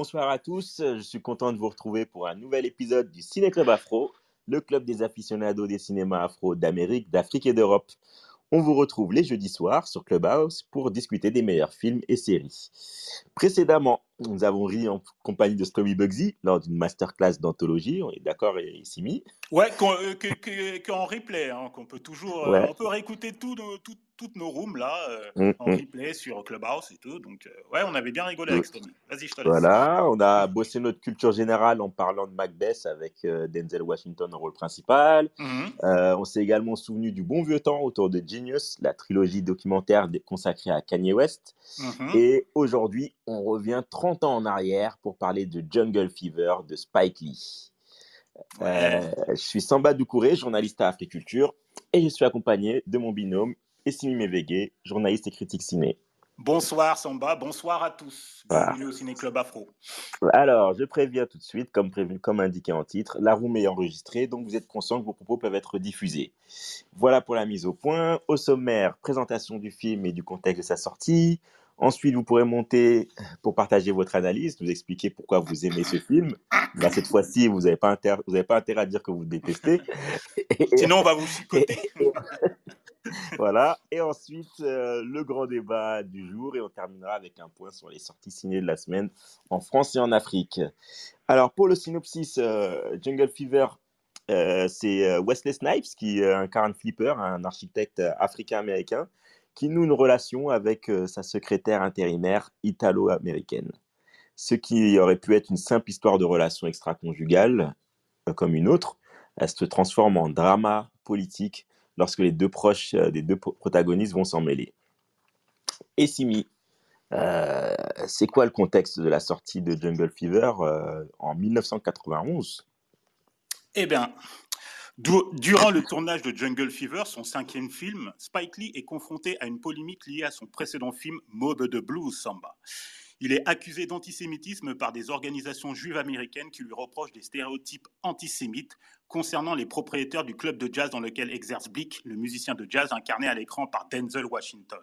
Bonsoir à tous, je suis content de vous retrouver pour un nouvel épisode du Ciné Club Afro, le club des aficionados des cinémas afro d'Amérique, d'Afrique et d'Europe. On vous retrouve les jeudis soirs sur Clubhouse pour discuter des meilleurs films et séries. Précédemment, nous avons ri en compagnie de Stomy Bugsy lors d'une masterclass d'anthologie. On est d'accord, ici mis Ouais, qu'en euh, replay, hein, qu'on peut toujours, euh, on peut réécouter tout, tout, toutes nos rooms là euh, mm, en mm. replay sur Clubhouse et tout. Donc, euh, ouais, on avait bien rigolé avec Stomy. Vas-y, je te laisse. Voilà, on a bossé notre culture générale en parlant de Macbeth avec euh, Denzel Washington en rôle principal. Mm-hmm. on s'est également souvenu du bon vieux temps autour de Genius, la trilogie documentaire consacrée à Kanye West. Mm-hmm. Et aujourd'hui, on revient 30 ans en arrière pour parler de Jungle Fever de Spike Lee. je suis Samba Doucouré, journaliste à Africulture, et je suis accompagné de mon binôme Essimi Mevege, journaliste et critique ciné. Bonsoir Samba, bonsoir à tous. Bienvenue au Ciné Club Afro. Alors, je préviens tout de suite, comme prévu, comme indiqué en titre, la room est enregistrée, donc vous êtes conscient que vos propos peuvent être diffusés. Voilà pour la mise au point. Au sommaire, présentation du film et du contexte de sa sortie. Ensuite, vous pourrez monter pour partager votre analyse, nous expliquer pourquoi vous aimez ce film. Là, cette fois-ci, vous n'avez pas, pas intérêt à dire que vous détestez. Sinon, on va vous chicoter. voilà. Et ensuite, euh, le grand débat du jour. Et on terminera avec un point sur les sorties ciné de la semaine en France et en Afrique. Alors, pour le synopsis, euh, Jungle Fever, euh, c'est Wesley Snipes qui incarne Flipper, un architecte africain-américain, qui noue une relation avec sa secrétaire intérimaire italo-américaine. Ce qui aurait pu être une simple histoire de relation extra-conjugale, comme une autre, elle se transforme en drama politique lorsque les deux proches euh, des deux protagonistes vont s'en mêler. Et Simi, euh, c'est quoi le contexte de la sortie de Jungle Fever euh, en 1991 Eh bien, durant le tournage de Jungle Fever, son cinquième film, Spike Lee est confronté à une polémique liée à son précédent film Mob de Blues Samba. Il est accusé d'antisémitisme par des organisations juives américaines qui lui reprochent des stéréotypes antisémites concernant les propriétaires du club de jazz dans lequel exerce Blick, le musicien de jazz incarné à l'écran par Denzel Washington.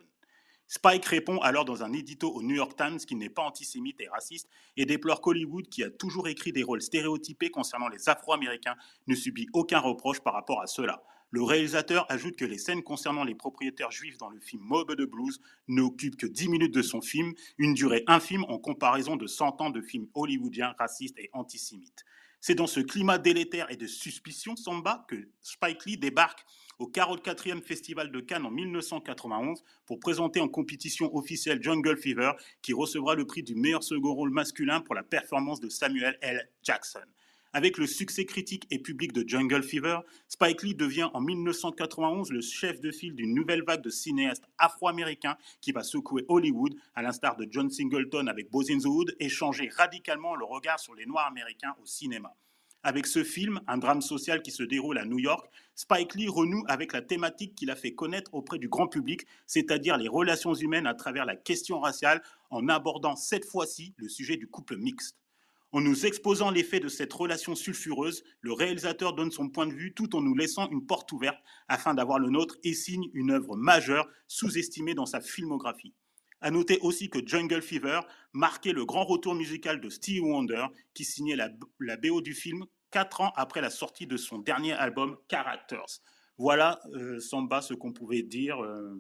Spike répond alors dans un édito au New York Times qu'il n'est pas antisémite et raciste et déplore qu'Hollywood, qui a toujours écrit des rôles stéréotypés concernant les Afro-Américains, ne subit aucun reproche par rapport à cela. Le réalisateur ajoute que les scènes concernant les propriétaires juifs dans le film Mob de Blues n'occupent que 10 minutes de son film, une durée infime en comparaison de 100 ans de films hollywoodiens racistes et antisémites. C'est dans ce climat délétère et de suspicion samba que Spike Lee débarque au 44e Festival de Cannes en 1991 pour présenter en compétition officielle Jungle Fever, qui recevra le prix du meilleur second rôle masculin pour la performance de Samuel L. Jackson. Avec le succès critique et public de Jungle Fever, Spike Lee devient en 1991 le chef de file d'une nouvelle vague de cinéastes afro-américains qui va secouer Hollywood, à l'instar de John Singleton avec Boys in the Hood, et changer radicalement le regard sur les Noirs américains au cinéma. Avec ce film, un drame social qui se déroule à New York, Spike Lee renoue avec la thématique qu'il a fait connaître auprès du grand public, c'est-à-dire les relations humaines à travers la question raciale, en abordant cette fois-ci le sujet du couple mixte. En nous exposant l'effet de cette relation sulfureuse, le réalisateur donne son point de vue tout en nous laissant une porte ouverte afin d'avoir le nôtre et signe une œuvre majeure sous-estimée dans sa filmographie. À noter aussi que Jungle Fever marquait le grand retour musical de Stevie Wonder, qui signait la, BO du film quatre ans après la sortie de son dernier album Characters. Voilà, euh, Samba, ce qu'on pouvait dire euh,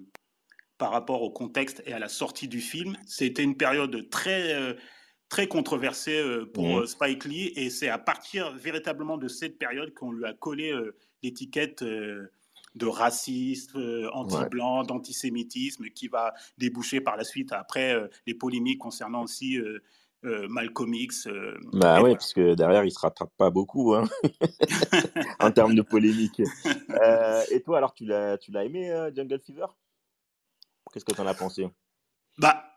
par rapport au contexte et à la sortie du film. C'était une période très, euh, très controversé euh, pour mmh. euh, Spike Lee et c'est à partir véritablement de cette période qu'on lui a collé euh, l'étiquette de raciste, anti-blanc, d'antisémitisme qui va déboucher par la suite après les polémiques concernant aussi Malcolm X. bah oui, parce que derrière, il ne se rattrape pas beaucoup hein, en termes de polémique. Euh, et toi, alors, tu l'as, tu l'as aimé, euh, Jungle Fever? Qu'est-ce que tu en as pensé? Bah,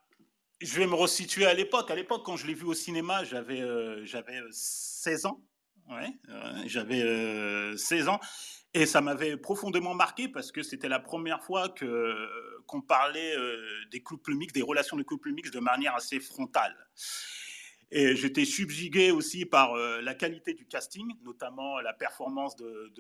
je vais me resituer à l'époque. À l'époque, quand je l'ai vu au cinéma, j'avais, j'avais 16 ans. Ouais, j'avais 16 ans. Et ça m'avait profondément marqué parce que c'était la première fois qu'on parlait des couples mixtes, des relations de couples mixtes de manière assez frontale. Et j'étais subjugué aussi par euh, la qualité du casting, notamment la performance de,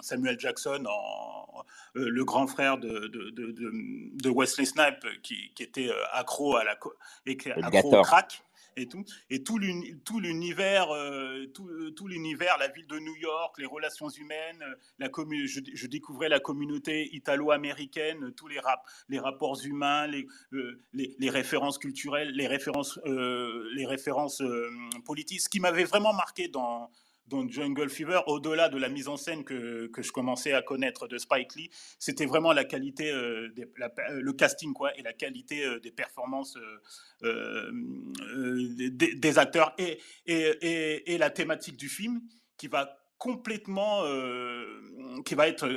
Samuel Jackson, en, euh, le grand frère de, de Wesley Snipes, qui, était euh, accro, à la, accro au crack et tout. Et tout l'univers, euh, tout, l'univers, la ville de New York, les relations humaines, euh, la je, découvrais la communauté italo-américaine, tous les, rap, les rapports humains, les, euh, les, les, références culturelles, les références, les références politiques. Ce qui m'avait vraiment marqué dans, dans Jungle Fever, au-delà de la mise en scène que, que, je commençais à connaître de Spike Lee, c'était vraiment la qualité, euh, le casting quoi, et la qualité euh, des performances euh, des, des, acteurs et, et, et, la thématique du film qui va complètement, qui va être,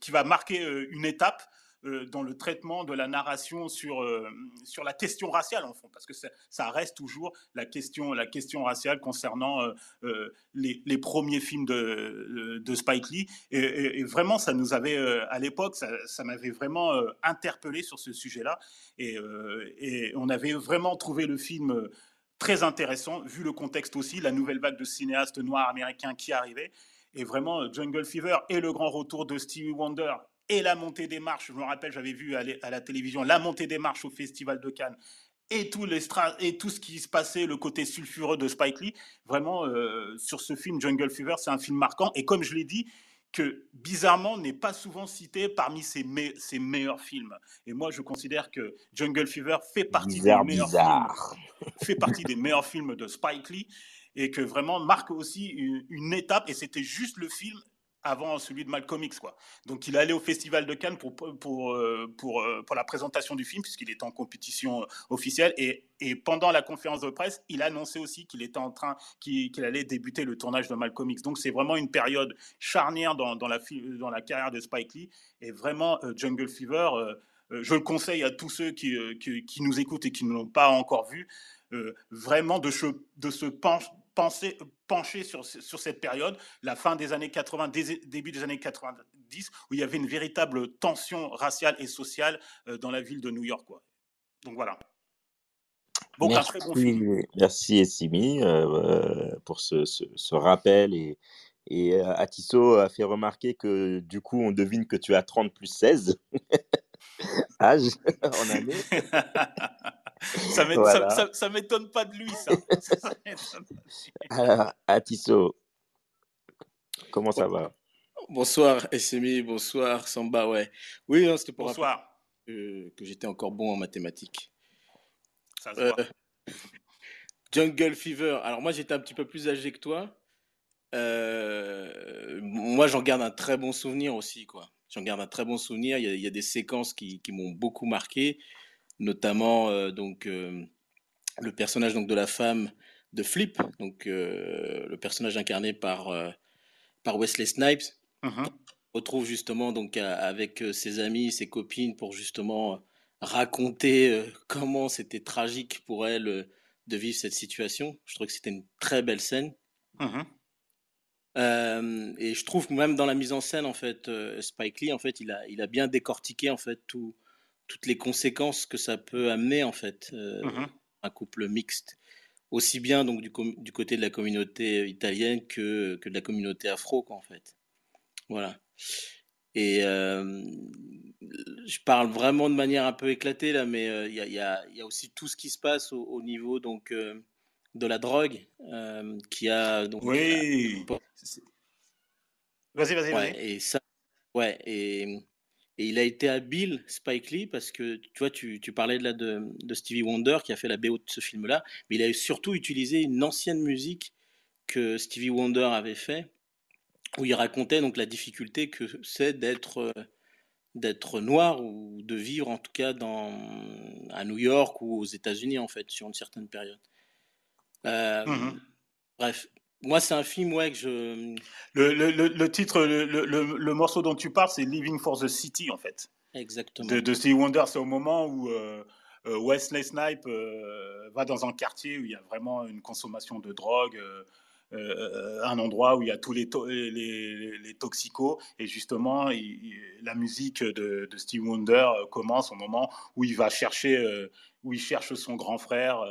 qui va marquer une étape euh, dans le traitement de la narration sur, euh, sur la question raciale, en fond, parce que ça, reste toujours la question, la question raciale concernant euh, les, les, premiers films de, de Spike Lee. Et, vraiment, ça nous avait, à l'époque, ça, m'avait vraiment interpellé sur ce sujet-là. Et, et, on avait vraiment trouvé le film très intéressant, vu le contexte aussi, la nouvelle vague de cinéastes noirs américains qui arrivait. Et vraiment, Jungle Fever et le grand retour de Stevie Wonder et la montée des marches. Je me rappelle, j'avais vu à la télévision la montée des marches au Festival de Cannes et tout, les et tout ce qui se passait, le côté sulfureux de Spike Lee. Vraiment, euh, sur ce film Jungle Fever, c'est un film marquant. Et comme je l'ai dit, que bizarrement n'est pas souvent cité parmi ses, ses, meilleurs films. Et moi, je considère que Jungle Fever fait partie des meilleurs films, fait partie des meilleurs films de Spike Lee et que vraiment marque aussi une, une étape. Et c'était juste le film avant celui de Malcolm X. Quoi. Donc il allé au Festival de Cannes pour, pour, euh, pour, euh, pour la présentation du film, puisqu'il était en compétition euh, officielle. Et, et, pendant la conférence de presse, il a annoncé aussi qu'il était en train, qu'il allait débuter le tournage de Malcolm X. Donc c'est vraiment une période charnière dans, dans, la, dans la carrière de Spike Lee. Et vraiment, Jungle Fever, je le conseille à tous ceux qui, qui, nous écoutent et qui ne l'ont pas encore vu, vraiment de, de se pencher penser, pencher sur, sur cette période, la fin des années 80, début des années 90, où il y avait une véritable tension raciale et sociale euh, dans la ville de New York. Quoi. Donc voilà. Donc, merci, un très bon film. merci Essimi euh, euh, pour ce, ce, rappel et, et Atisso a fait remarquer que du coup on devine que tu as 30 plus 16 âge en année. ça ne m'étonne pas de lui, ça. Alors, Atisso, comment ça va? Bonsoir, SMI, bonsoir, Samba, ouais. Oui, c'était pour bonsoir. Que, j'étais encore bon en mathématiques. Ça se voit. Euh, Jungle Fever. Alors, moi, j'étais un petit peu plus âgé que toi. Euh, moi, j'en garde un très bon souvenir aussi, quoi. J'en garde un très bon souvenir. Il y a, des séquences qui, qui m'ont beaucoup marqué notamment euh, donc euh, le personnage donc de la femme de Flip, donc euh, le personnage incarné par par Wesley Snipes. Uh-huh. retrouve justement donc avec ses amis, ses copines pour justement raconter comment c'était tragique pour elle de vivre cette situation. Je trouve que c'était une très belle scène. Uh-huh. et je trouve même dans la mise en scène, en fait, Spike Lee, en fait, il a, il a bien décortiqué en fait tout, toutes les conséquences que ça peut amener en fait euh, mmh un couple mixte. Aussi bien donc du, du, côté de la communauté italienne que, que de la communauté afro quoi, en fait. Voilà. Et euh, je parle vraiment de manière un peu éclatée là mais euh, il y, a, y, a, aussi tout ce qui se passe au, niveau donc de la drogue qui a donc oui. vas-y vas-y. Ouais, et ça ouais et et il a été habile, Spike Lee, parce que tu vois, tu, tu parlais là de, de, Stevie Wonder qui a fait la BO de ce film-là, mais il a surtout utilisé une ancienne musique que Stevie Wonder avait fait, où il racontait donc la difficulté que c'est d'être d'être noir ou de vivre en tout cas dans, à New York ou aux États-Unis en fait sur une certaine période. Euh, mmh Bref, moi, c'est un film ouais, que je. Le, le, le, titre, le, le, morceau dont tu parles, c'est Living for the City, en fait. Exactement. De, de Stevie Wonder, c'est au moment où euh, euh, Wesley Snipe euh, va dans un quartier où il y a vraiment une consommation de drogue. un endroit où il y a tous les, les, les, toxicos et justement la musique de, de Steve Wonder commence au moment où il va chercher où il cherche son grand frère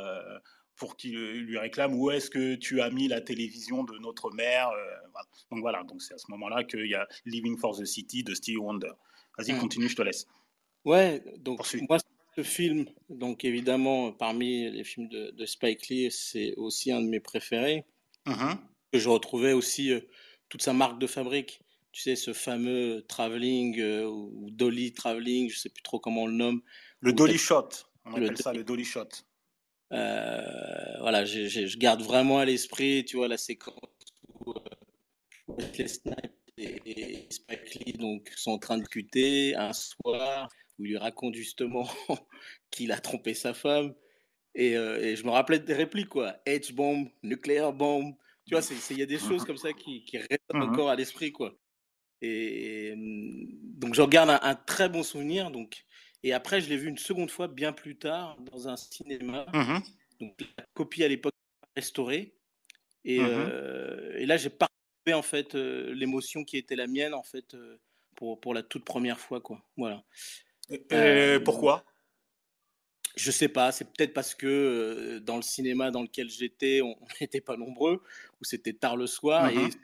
pour qu'il lui réclame où est-ce que tu as mis la télévision de notre mère. Euh, donc voilà, donc c'est à ce moment-là qu'il y a Living for the City de Steve Wonder. Vas-y, continue, je te laisse. Ouais, donc moi, ce film, donc évidemment, parmi les films de, Spike Lee, c'est aussi un de mes préférés. Mm-hmm. Que je retrouvais aussi euh, toute sa marque de fabrique. Tu sais, ce fameux traveling euh, ou dolly traveling, je sais plus trop comment on le nomme. Le dolly shot, on appelle ça le dolly shot. Euh, voilà, je, je, garde vraiment à l'esprit, tu vois, la séquence où euh, et, Spike Lee donc, sont en train de discuter un soir où il lui raconte justement qu'il a trompé sa femme. Et, euh, et, je me rappelais des répliques, quoi. H-bomb, nucléaire bomb. Tu vois, il y a des choses comme ça qui, qui restent mmh encore à l'esprit, quoi. Et, donc, j'en garde un, un, très bon souvenir. Donc, et après, je l'ai vu une seconde fois bien plus tard dans un cinéma. Mmh Donc, la copie à l'époque restaurée. Et, mmh euh, et là, j'ai pas en fait euh, l'émotion qui était la mienne en fait euh, pour, pour la toute première fois quoi. Voilà. Et, pourquoi? Je sais pas. C'est peut-être parce que dans le cinéma dans lequel j'étais, on n'était pas nombreux ou c'était tard le soir et je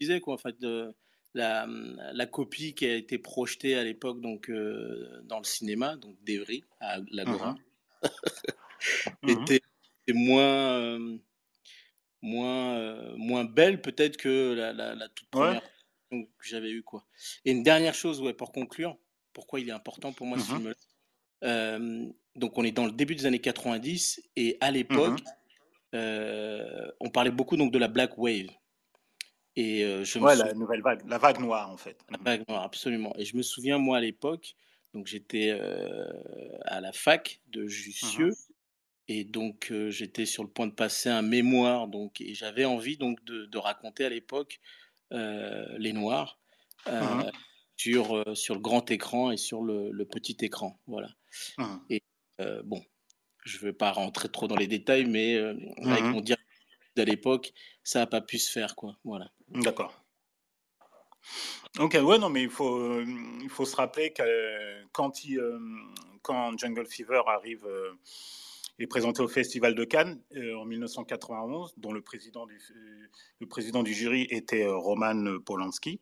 disais quoi en fait. De, la, la, copie qui a été projetée à l'époque donc euh, dans le cinéma, donc d'Evry à l'Agora, était, moins euh, moins euh, moins belle peut-être que la, la, toute première que j'avais eue quoi. Et une dernière chose ouais pour conclure, pourquoi il est important pour moi ce film. donc on est dans le début des années 90 et à l'époque on parlait beaucoup donc de la Black Wave. Et je ouais, la nouvelle vague, la vague noire en fait. La vague noire, absolument. Et je me souviens, moi, à l'époque, donc j'étais à la fac de Jussieu. Et donc, j'étais sur le point de passer un mémoire. Donc, et j'avais envie donc de, de raconter à l'époque les Noirs sur, sur le grand écran et sur le, le petit écran. Voilà. Et bon, je ne vais pas rentrer trop dans les détails, mais avec mon directeur à l'époque, ça n'a pas pu se faire, quoi. Voilà. D'accord. Ok, ouais, non, mais il faut, euh, il faut se rappeler que quand, il, euh, quand Jungle Fever arrive est présenté au Festival de Cannes en 1991, dont le président du, le président du jury était Roman Polanski.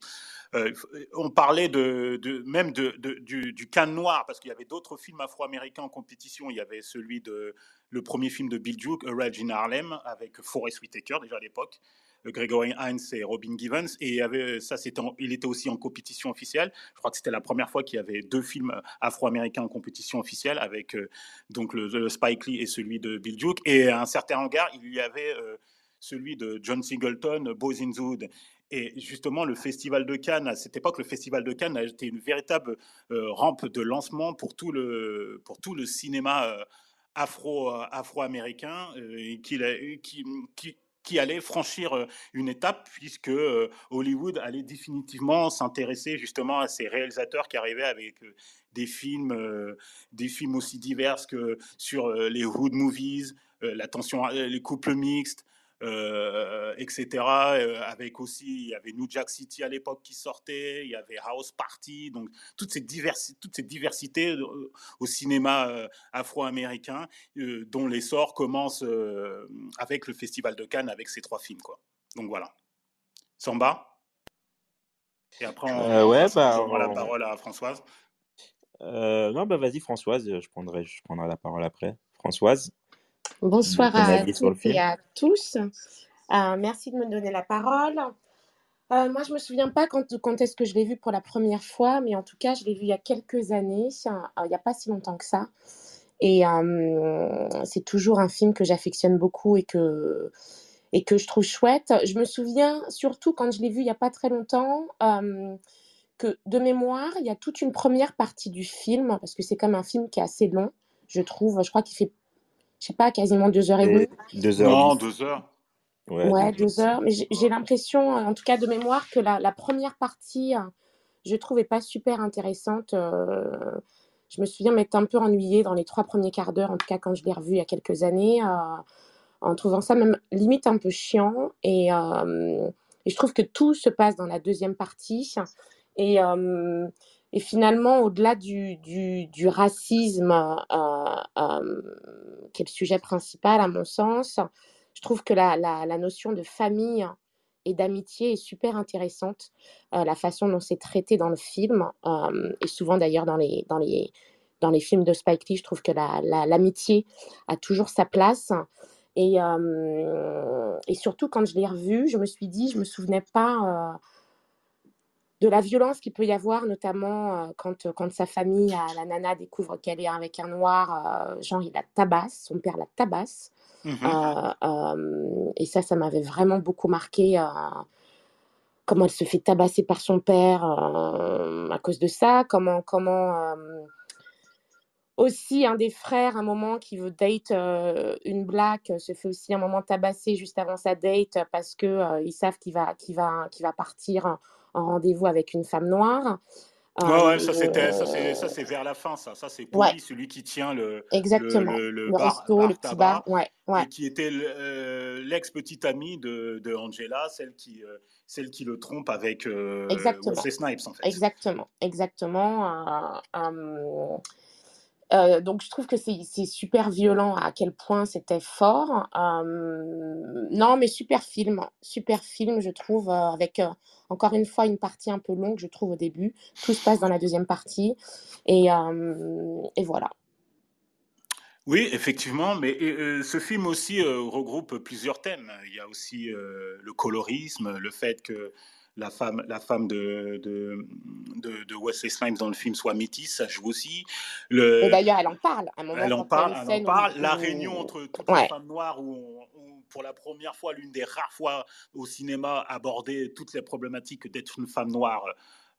on parlait de, de même de, du, du, Cannes noir, parce qu'il y avait d'autres films afro-américains en compétition. Il y avait celui de le premier film de Bill Duke, A Rage in Harlem, avec Forest Whitaker déjà à l'époque. Gregory Hines et Robin Givens. Et ça, il était aussi en compétition officielle. Je crois que c'était la première fois qu'il y avait deux films afro-américains en compétition officielle avec euh, donc le, Spike Lee et celui de Bill Duke. Et à un certain hangar, il y avait euh, celui de John Singleton, the Hood. Et justement, le Festival de Cannes, à cette époque, le Festival de Cannes a été une véritable euh, rampe de lancement pour tout le, pour tout le cinéma afro, afro-américain qui, qui, qui allait franchir une étape puisque Hollywood allait définitivement s'intéresser justement à ces réalisateurs qui arrivaient avec des films, des films aussi divers que sur les hood movies, la tension, les couples mixtes, euh, etc. Euh, avec aussi, il y avait New Jack City à l'époque qui sortait, il y avait House Party, donc toute cette, diversité, toute cette diversité euh, au cinéma afro-américain, dont l'essor commence avec le Festival de Cannes, avec ces trois films. Quoi. Donc voilà. Samba? Et après, on, ouais, bah, la parole à Françoise. non, bah vas-y Françoise, je prendrai, je prendrai la parole après. Françoise? Bonsoir à toutes et à tous. Euh, merci de me donner la parole. Euh, moi, je me souviens pas quand, quand est-ce que je l'ai vu pour la première fois, mais en tout cas, je l'ai vu il y a quelques années, euh, il n'y a pas si longtemps que ça. Et c'est toujours un film que j'affectionne beaucoup et que, et que je trouve chouette. Je me souviens surtout quand je l'ai vu il n'y a pas très longtemps, que de mémoire, il y a toute une première partie du film, parce que c'est comme un film qui est assez long, je trouve. Je crois qu'il fait je sais pas, quasiment deux heures et demie. Deux heures. Non, deux heures. Ouais, deux heures. Mais j'ai l'impression, en tout cas de mémoire, que la, la première partie, je trouvais pas super intéressante. je me souviens m'être un peu ennuyée dans les trois premiers quarts d'heure, en tout cas quand je l'ai revu il y a quelques années, en trouvant ça même limite un peu chiant. Et, et, je trouve que tout se passe dans la deuxième partie. Et, et finalement, au-delà du, du, racisme, qui est le sujet principal à mon sens, je trouve que la, la, notion de famille et d'amitié est super intéressante. Euh, la façon dont c'est traité dans le film, euh, et souvent d'ailleurs dans les, dans, les, dans les films de Spike Lee, je trouve que l'amitié la, a toujours sa place. Et, euh, et surtout, quand je l'ai revu, je me suis dit, je ne me souvenais pas de la violence qu'il peut y avoir, notamment quand, quand sa famille, la nana, découvre qu'elle est avec un noir, genre il la tabasse, son père la tabasse. Mmh et ça, ça m'avait vraiment beaucoup marqué. comment elle se fait tabasser par son père à cause de ça. Comment, comment aussi un des frères, un moment qui veut date une black, se fait aussi un moment tabasser juste avant sa date parce que ils savent qu'il va, qu'il va, qu'il va partir en rendez-vous avec une femme noire. Ouais, ouais, ça c'était, ça c'est, ça c'est vers la fin, ça. Ça c'est pour celui qui tient le, Exactement. le, le, bar, resto, le petit bar, ouais, ouais. Et qui était euh, l'ex petite amie de, de, Angela, celle qui, euh, celle qui le trompe avec euh, Wesley Snipes en fait. Exactement, exactement. Euh, euh, donc je trouve que c'est super violent à quel point c'était fort. non, mais super film, super film, je trouve, avec encore une fois une partie un peu longue, je trouve au début. Tout se passe dans la deuxième partie, et, et voilà. Oui, effectivement, mais ce film aussi regroupe plusieurs thèmes. Il y a aussi le colorisme, le fait que la femme, la femme de, de, de, Wesley Snipes dans le film soit métisse, ça joue aussi. Le... D'ailleurs, elle en parle. À un moment, elle en parle, elle en parle. La réunion entre toutes les femmes noires où, pour la première fois, l'une des rares fois au cinéma, aborder toutes les problématiques d'être une femme noire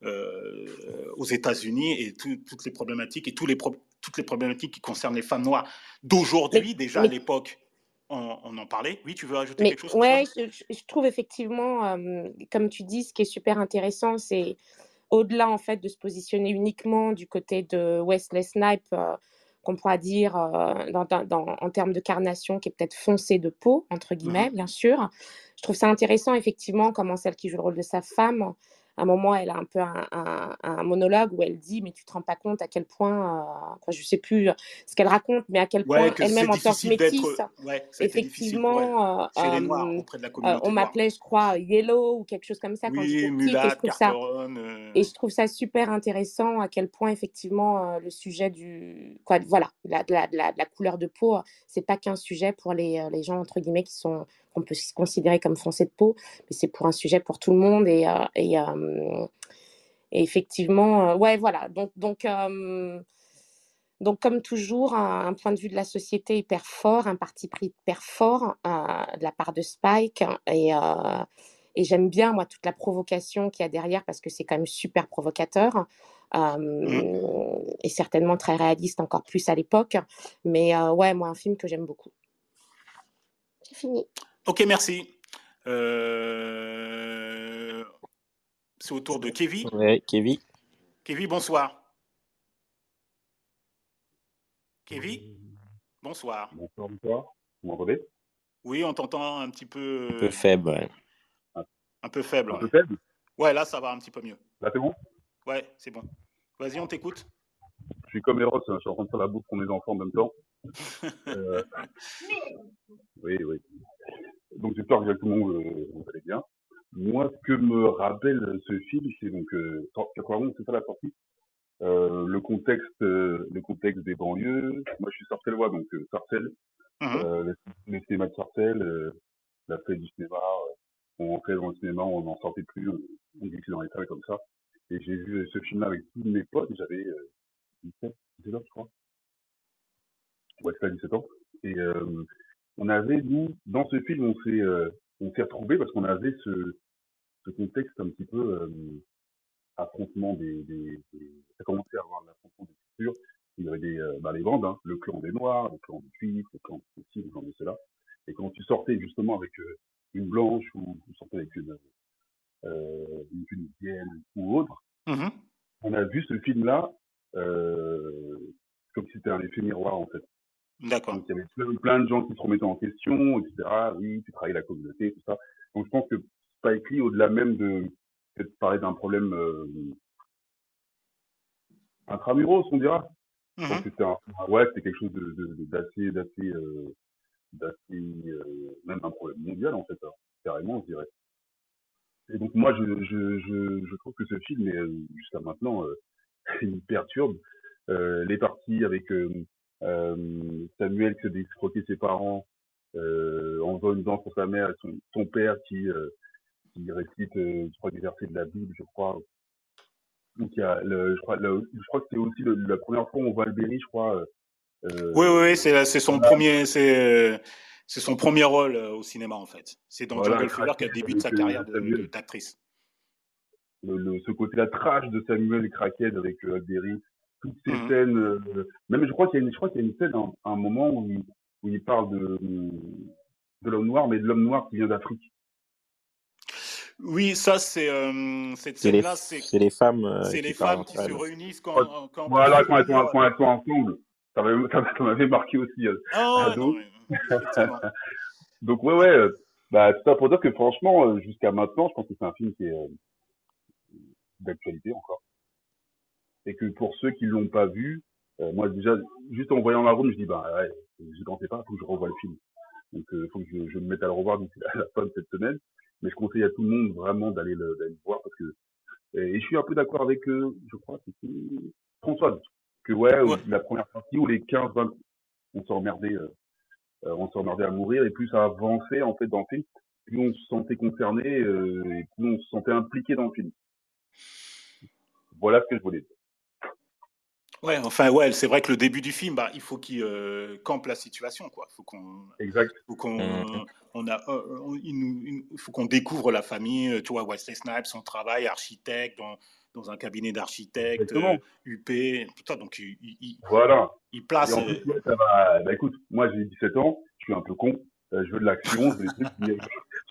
euh, aux États-Unis et toutes les problématiques et tous les toutes les problématiques qui concernent les femmes noires d'aujourd'hui, déjà à l'époque on, en parlait. Oui, tu veux ajouter quelque chose Oui, je, trouve effectivement, comme tu dis, ce qui est super intéressant, c'est au-delà en fait de se positionner uniquement du côté de Wesley Snipe, euh, qu'on pourra dire euh, en termes de carnation qui est peut-être foncée de peau, entre mmh guillemets, bien sûr. Je trouve ça intéressant, effectivement, comment celle qui joue le rôle de sa femme à un moment, elle a un peu un, monologue où elle dit, mais tu te rends pas compte à quel point, euh, je sais plus euh, ce qu'elle raconte, mais à quel point elle-même en tant que métisse, effectivement, on m'appelait, je crois, Yellow ou quelque chose comme ça quand j'étais petite. Et je, trouve ça, euh. et je trouve ça super intéressant à quel point, effectivement, le sujet du, quoi, voilà, la, la, la, la couleur de peau, c'est pas qu'un sujet pour les, les gens entre guillemets qui sont qu'on peut se considérer comme foncé de peau, mais c'est pour un sujet pour tout le monde. Et, euh, euh, effectivement, euh, ouais, voilà. Donc, donc, donc comme toujours, un, point de vue de la société hyper fort, un parti pris hyper fort de la part de Spike. Et, j'aime bien, moi, toute la provocation qu'il y a derrière, parce que c'est quand même super provocateur. Et certainement très réaliste encore plus à l'époque. Mais ouais, moi, un film que j'aime beaucoup. J'ai fini. Ok, merci. Euh, c'est au tour de Kevin. Oui, Kevin. Kevin, bonsoir. Kevin, bonsoir. Bonsoir, bonsoir. Vous m'entendez? Oui, on t'entend un petit peu. Un peu faible. Un peu faible. Un peu faible? Ouais, là, ça va un petit peu mieux. Là, c'est bon? Ouais, c'est bon. Vas-y, on t'écoute. Je suis comme Eros, je suis en train de faire la bouffe pour mes enfants en même temps. Euh, oui, oui. Donc j'espère que tout le monde vous allez bien. Moi, ce que me rappelle ce film, c'est donc euh, 91, c'est ça la sortie? Euh, le contexte, euh, le contexte des banlieues. Moi, je suis sarcellois, donc Sarcelles, mmh euh, les, cinémas de Sarcelles, la fête du cinéma. on rentrait dans le cinéma, on n'en sortait plus, on, on glissait dans les salles comme ça. Et j'ai vu ce film-là avec tous mes potes. J'avais 17, 17 ans, je crois. Ouais, c'est ça, 17 ans. Et on avait, nous, dans ce film, on s'est, euh, on s'est retrouvés parce qu'on avait ce, ce contexte un petit peu euh, affrontement des, des, des, ça commençait à avoir l'affrontement des cultures. Il y avait des, euh, bah, les bandes, hein, le clan des Noirs, le clan des Juifs, le clan de ceci, le clan de cela. Et quand tu sortais justement avec une blanche ou vous sortez avec une, euh, une tunisienne ou autre. Mhm. On a vu ce film-là euh, comme si c'était un effet miroir en fait. D'accord. Donc il y avait plein, plein de gens qui se remettaient en question, etc. Oui, tu travailles la communauté, tout ça. Donc je pense que Spike Lee, au-delà même de peut-être parler d'un problème euh, intramuros, on dira. Je pense que c'était un, ouais, c'était quelque chose d'assez, d'assez, euh, d'assez, euh, même un problème mondial en fait, hein, carrément, je dirais. Et donc moi, je, je, je, je trouve que ce film, est, euh, jusqu'à maintenant, euh, il perturbe. Euh, les parties avec euh, euh, Samuel qui se escroquer ses parents en faisant une danse pour sa mère et son, son père qui, qui récite, je crois, des versets de la Bible, je crois. Donc il y a, le, je crois, le- je crois que c'est aussi le- la première fois où on voit Alberi, je crois. euh, Oui, oui, oui, c'est c'est son voilà. premier, c'est c'est son premier rôle au cinéma en fait. C'est dans Voilà, Jungle Fever qu'elle débute sa carrière d'actrice. Le, le- ce côté-là trash de Samuel Crackhead avec euh, toutes ces Mhm. scènes, euh, même je crois qu'il y a une, je crois qu'il y a une scène, un, un moment où il, où il parle de, de l'homme noir, mais de l'homme noir qui vient d'Afrique. Oui, ça c'est euh, cette C'est les, scène-là, c'est les femmes euh, c'est qui les parlent femmes qui entre se réunissent quand, quand Voilà, quand elles sont, quand elles sont ensemble. Ça m'avait, marqué aussi, euh, Ah ouais, ado. non, mais, effectivement. Donc ouais, ouais, bah, tout ça pour dire que franchement, jusqu'à maintenant, je pense que c'est un film qui est euh, d'actualité encore. Et que pour ceux qui l'ont pas vu, euh, moi déjà, juste en voyant la room, je dis, bah ouais, je pensais pas, faut que je revoie le film. Donc il faut que je, je me mette à le revoir d'ici à la fin de cette semaine. Mais je conseille à tout le monde vraiment d'aller le, voir parce que et je suis un peu d'accord avec eux, je crois que c'était Françoise, que ouais, Ouais. la première partie où les 15-20, on s'emmerdait, euh, euh, on s'emmerdait à mourir et plus ça avançait en fait dans le film, plus on se sentait concerné euh, et plus on se sentait impliqué dans le film. Voilà ce que je voulais dire. Ouais, enfin ouais, c'est vrai que le début du film, bah, il faut qu'il euh, campe la situation, quoi. Faut qu'on, Exact. faut qu'on, on a, on- il nous- il nous- faut qu'on découvre la famille. euh, Tu vois, Wesley Snipes, son travail, architecte dans, dans un cabinet d'architecte, Exactement. euh, UP, tout ça. Donc il, il, il- Voilà. il Et place. en plus, ouais, ça va. Bah écoute, moi j'ai 17 ans, je suis un peu con, euh, je veux de l'action, je veux des trucs,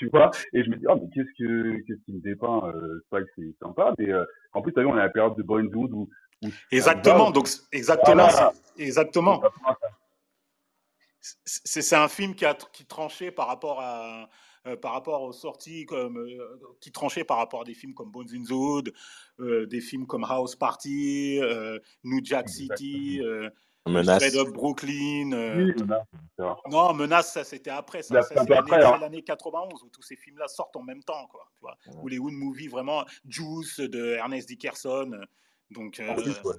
tu vois. Et je me dis, ah mais qu'est-ce que qu'est-ce qui me dépeint euh, C'est vrai que c'est sympa, mais euh, en plus, t'as vu, on à la période de Boyhood où, où Exactement. Donc exactement, Voilà. exactement. C'est c'est un film qui a qui tranchait par rapport à euh, par rapport aux sorties comme euh, qui tranchait par rapport à des films comme Bones in the Hood, euh, des films comme House Party, New Jack City, Menace. Straight Up Brooklyn. euh, Oui, ça. non, Menace, ça c'était après. Ça, ça, c'est l'année après, hein. c'est l'année 91 où tous ces films-là sortent en même temps, quoi. Tu vois, où les Wood Movies vraiment Juice de Ernest Dickerson. Donc, euh, plus, ouais.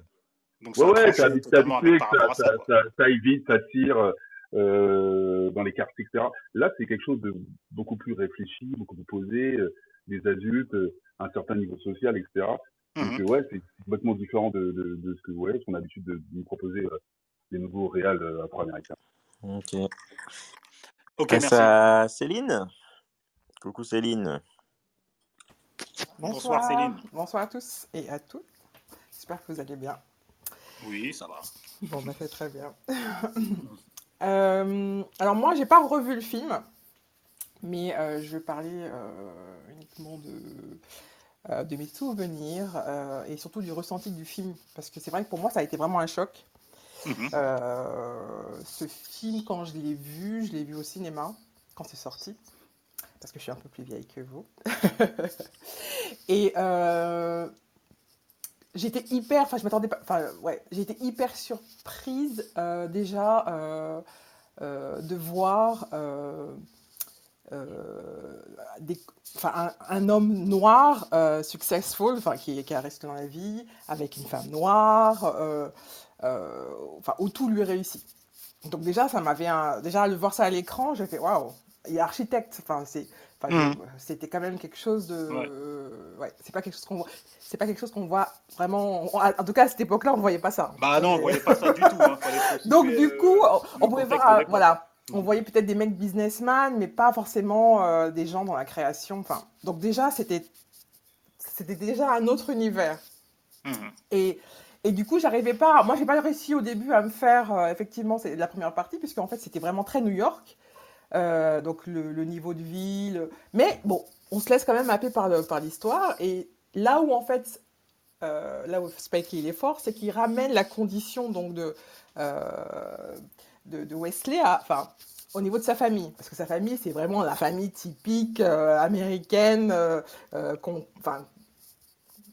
donc Ouais, ça ouais, habitué ça, ça. ça, quoi. ça, tire euh, dans les quartiers, etc. Là, c'est quelque chose de beaucoup plus réfléchi, beaucoup plus posé, euh, des adultes, euh, un certain niveau social, etc. Donc, Mhm. ouais, c'est complètement différent de, de, de ce que ouais, qu'on a l'habitude de, de nous proposer euh, les nouveaux réals euh, afro-américains. Ok. Ok, merci. à Céline? Coucou Céline. Bonsoir, Céline. Bonsoir à tous et à toutes. J'espère que vous allez bien. Oui, ça va. Bon, bah, c'est très bien. Euh, alors moi, j'ai pas revu le film, mais euh, je vais parler euh, uniquement de, euh, de mes souvenirs euh, et surtout du ressenti du film, parce que c'est vrai que pour moi, ça a été vraiment un choc. Mhm. Euh, ce film, quand je l'ai vu, je l'ai vu au cinéma quand c'est sorti, parce que je suis un peu plus vieille que vous. Et j'étais hyper, enfin je m'attendais pas, enfin ouais, j'étais hyper surprise déjà de voir des, enfin, un, un homme noir euh, successful, qui, qui a resté dans la vie, avec une femme noire, euh, euh, enfin où tout lui réussit. Donc déjà ça m'avait, un- déjà le voir ça à l'écran, j'ai fait waouh, il est architecte, enfin c'est, enfin, je- c'était quand même quelque chose de, Ouais. euh, ouais, c'est pas quelque chose qu'on voit, c'est pas quelque chose qu'on voit vraiment, en tout cas à cette époque-là on voyait pas ça. Bah non, on voyait pas ça du tout. hein. Donc du euh, coup, on, pouvait voir, euh, voilà, on voyait peut-être des mecs businessmen, mais pas forcément euh, des gens dans la création. Enfin, donc déjà, c'était, c'était déjà un autre univers. Mhm. Et, et du coup, j'arrivais pas. Moi, j'ai pas réussi au début à me faire. euh, effectivement, c'est la première partie, puisque en fait, c'était vraiment très New York. donc le, niveau de vie. Mais bon, on se laisse quand même happer par l'histoire. et là où en fait, là où Spike il est fort, c'est qu'il ramène la condition donc de, de, Wesley à, enfin, au niveau de sa famille. Parce que sa famille, c'est vraiment la famille typique américaine, enfin,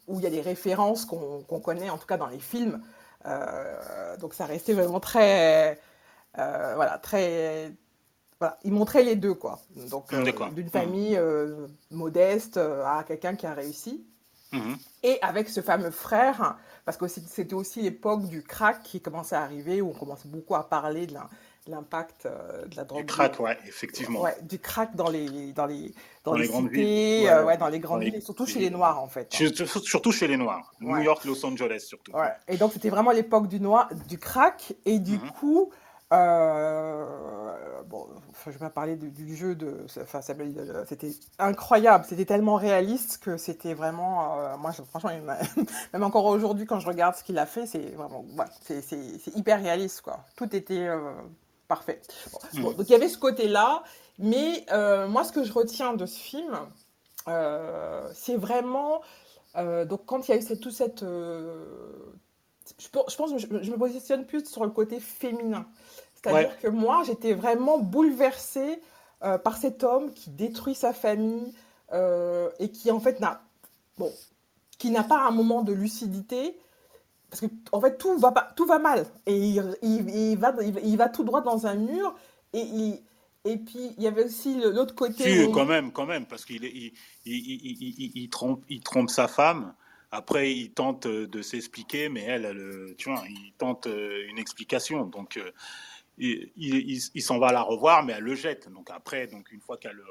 où il y a des références qu'on connaît, en tout cas dans les films. Euh, donc ça restait vraiment très, euh, voilà, très, voilà, il montrait les deux quoi. Donc euh, d'une mmh. famille modeste à quelqu'un qui a réussi. Mmh. Et avec ce fameux frère, parce que c'était aussi l'époque du crack qui commençait à arriver, où on commençait beaucoup à parler de l'impact euh, de la drogue. Du crack, ouais, effectivement. Ouais, du crack dans les, dans les, dans, les, grandes villes. Euh, ouais, dans les grandes villes, surtout chez les Noirs, en fait. Surtout chez les Noirs. New York, Los Angeles, surtout. Ouais. Et donc, c'était vraiment l'époque du, noir, du crack. Et du mhm. coup, euh, bon, je vais pas parler du, jeu de, enfin, c'était incroyable, c'était tellement réaliste que c'était vraiment, moi, franchement, même encore aujourd'hui, quand je regarde ce qu'il a fait, c'est vraiment, c'est hyper réaliste, quoi. Tout était Parfait. Donc il y avait ce côté-là, mais euh, moi ce que je retiens de ce film, euh, c'est vraiment euh, donc quand il y a eu cette, tout cette, je, pense que je, me positionne plus sur le côté féminin, c'est-à-dire que moi j'étais vraiment bouleversée par cet homme qui détruit sa famille et qui en fait n'a bon qui n'a pas un moment de lucidité parce que en fait tout va pas, tout va mal et il, il, va, il, va tout droit dans un mur et il, et puis il y avait aussi l'autre côté. quand même, quand même, parce qu'il il, il, trompe, il trompe sa femme. Après, il tente de s'expliquer, mais elle, elle, tu vois, il tente une explication. Donc, euh, il, il s'en va la revoir, mais elle le jette. Donc après, donc une fois qu'elle le,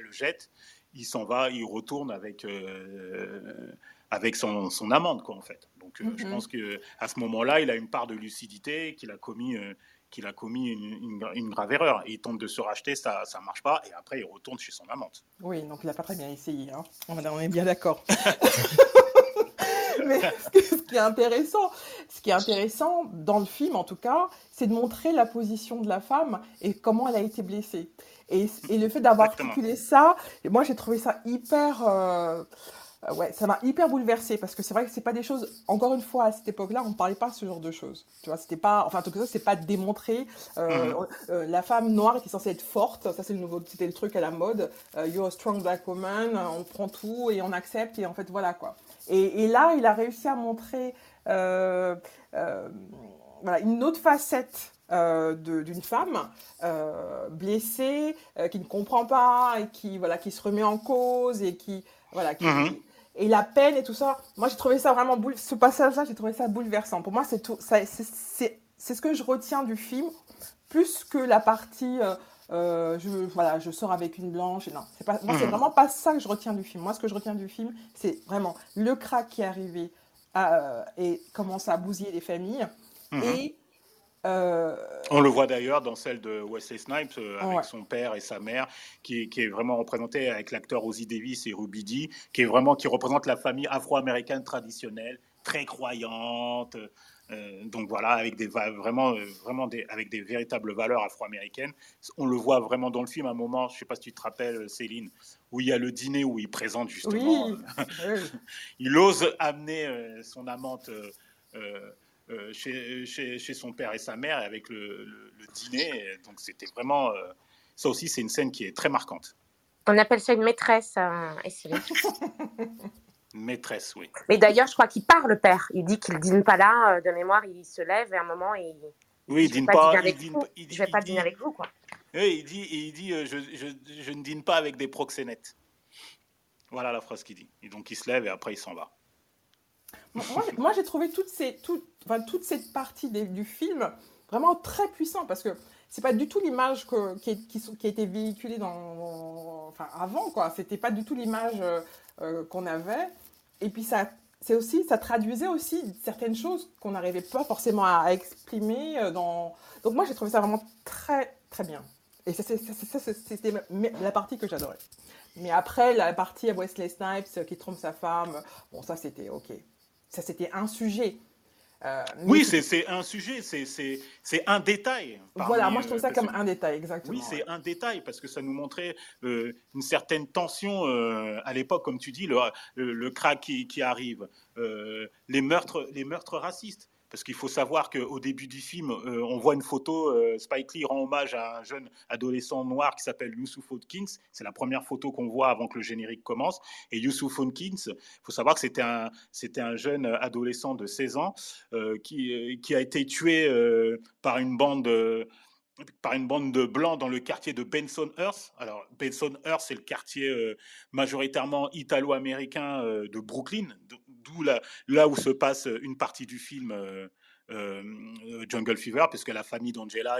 le, jette, il s'en va, il retourne avec euh, avec son, son amende, quoi, en fait. Donc, euh, je mm-hmm. pense que à ce moment-là, il a une part de lucidité, qu'il a commis, euh, qu'il a commis une, une, grave erreur. Il tente de se racheter, ça ne marche pas, et après, il retourne chez son amante. Oui, donc il n'a pas très bien essayé. Hein. On est bien d'accord. Mais ce qui est intéressant, ce qui est intéressant dans le film, en tout cas, c'est de montrer la position de la femme et comment elle a été blessée. Et, et le fait d'avoir calculé ça, moi j'ai trouvé ça hyper. Euh, euh, ouais, ça m'a hyper bouleversée parce que c'est vrai que c'est pas des choses. Encore une fois, à cette époque-là, on ne parlait pas de ce genre de choses. Tu vois, c'était pas. Enfin, en tout cas, c'est pas démontré. Euh, mhm. euh, la femme noire était censée être forte. Ça, c'est le nouveau. C'était le truc à la mode. you're a strong black woman. On prend tout et on accepte et en fait, voilà quoi. Et, et là, il a réussi à montrer voilà, une autre facette d'une femme blessée, qui ne comprend pas et qui voilà qui se remet en cause et qui voilà qui, mhm et la peine et tout ça. Moi, j'ai trouvé ça vraiment boule... ce passage-là, j'ai trouvé ça bouleversant. Pour moi, c'est tout. C'est ce que je retiens du film, plus que la partie. Euh, je, voilà, je sors avec une blanche. Non, c'est pas, moi, c'est hmm. vraiment pas ça que je retiens du film. Moi, ce que je retiens du film, c'est vraiment le crack qui est arrivé euh, et commence à bousiller les familles. Hmm. Et euh, On le voit d'ailleurs dans celle de Wesley Snipes euh, avec son père et sa mère, qui, est vraiment représenté avec l'acteur Ozzy Davis et Ruby Dee, qui est vraiment qui représente la famille afro-américaine traditionnelle, très croyante. Euh, donc voilà, avec des vraiment, vraiment des, avec des véritables valeurs afro-américaines. On le voit vraiment dans le film à un moment, je sais pas si tu te rappelles, Céline, où il y a le dîner où il présente justement. il ose amener son amante. Euh, chez, chez, son père et sa mère et avec le, dîner. Donc c'était vraiment... Euh, ça aussi, c'est une scène qui est très marquante. On appelle ça une maîtresse, euh, maîtresse, oui. Mais d'ailleurs, je crois qu'il part, le père. Il dit qu'il dîne pas là, de mémoire, il se lève et à un moment, il... Oui, il dîne pas. Il dîne, il je vais pas dîner avec vous, quoi. Oui, il dit, il dit je, je, je, ne dîne pas avec des proxénètes. Voilà la phrase qu'il dit. Et donc, il se lève et après, il s'en va. Moi, j'ai trouvé toutes ces, enfin, toute cette partie du film vraiment très puissant parce que c'est pas du tout l'image qui, qui, qui, a été véhiculée dans, enfin, avant, quoi. C'était pas du tout l'image euh, euh, qu'on avait. Et puis, ça, c'est aussi, ça traduisait aussi certaines choses qu'on n'arrivait pas forcément à exprimer. Euh, dans... Donc, moi, j'ai trouvé ça vraiment très, très bien. Et ça, c'était la partie que j'adorais. Mais après, la partie à Wesley Snipes qui trompe sa femme, bon, ça, c'était OK. Ça, c'était un sujet. Euh, oui, c'est un sujet, c'est un détail. Voilà, moi je trouve ça comme un détail, exactement. Oui, c'est un détail parce que ça nous montrait une certaine tension à l'époque, comme tu dis, le, le, crack qui, qui arrive, les, meurtres, les meurtres racistes. Parce qu'il faut savoir qu'au début du film, euh, on voit une photo, euh, Spike Lee rend hommage à un jeune adolescent noir qui s'appelle Yusuf Hawkins. C'est la première photo qu'on voit avant que le générique commence. Et Yusuf Hawkins, il faut savoir que c'était un, jeune adolescent de 16 ans euh, qui, a été tué par une bande par une bande de blancs dans le quartier de Bensonhurst. Alors, Bensonhurst, c'est le quartier majoritairement italo-américain de Brooklyn, d'où là, où se passe une partie du film Jungle Fever, puisque la famille d'Angela,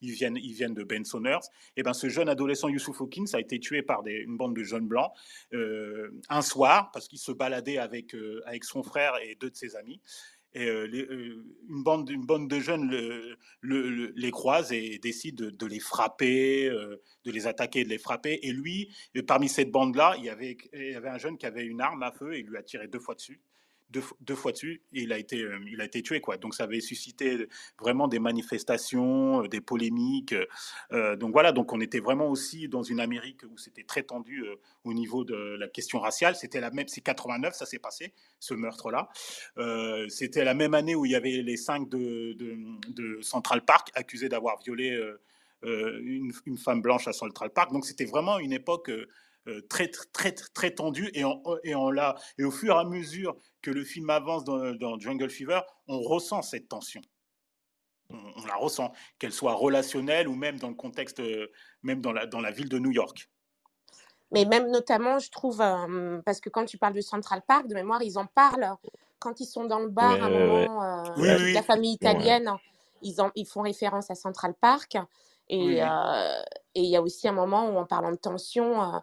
ils, viennent, ils viennent de Bensonhurst. Et ben, ce jeune adolescent Yusuf Hawkins a été tué par des, une bande de jeunes blancs un soir, parce qu'il se baladait avec, avec son frère et deux de ses amis. Et une, bande, une bande de jeunes le, les croise et décide de, les frapper, de les attaquer, de les frapper. Et lui, parmi cette bande-là, il, y avait, il y avait un jeune qui avait une arme à feu et lui a tiré deux fois dessus deux, fois dessus il a été, euh, il a été tué. Quoi. Donc ça avait suscité vraiment des manifestations, euh, des polémiques. Euh, donc voilà, donc on était vraiment aussi dans une Amérique où c'était très tendu au niveau de la question raciale. C'était la même, c'est 89, ça s'est passé, ce meurtre-là. c'était la même année où il y avait les cinq de, Central Park accusés d'avoir violé une, femme blanche à Central Park. Donc c'était vraiment une époque très, très, très tendu. Et, et, on l'a, et au fur et à mesure que le film avance dans, Jungle Fever, on ressent cette tension. On, la ressent, qu'elle soit relationnelle ou même dans le contexte, euh, même dans la, dans la ville de New York. Mais même notamment, je trouve, euh, parce que quand tu parles de Central Park, de mémoire, ils en parlent quand ils sont dans le bar à un moment, la famille italienne, ils, ils font référence à Central Park. Et il y a aussi un moment où, en parlant de tension,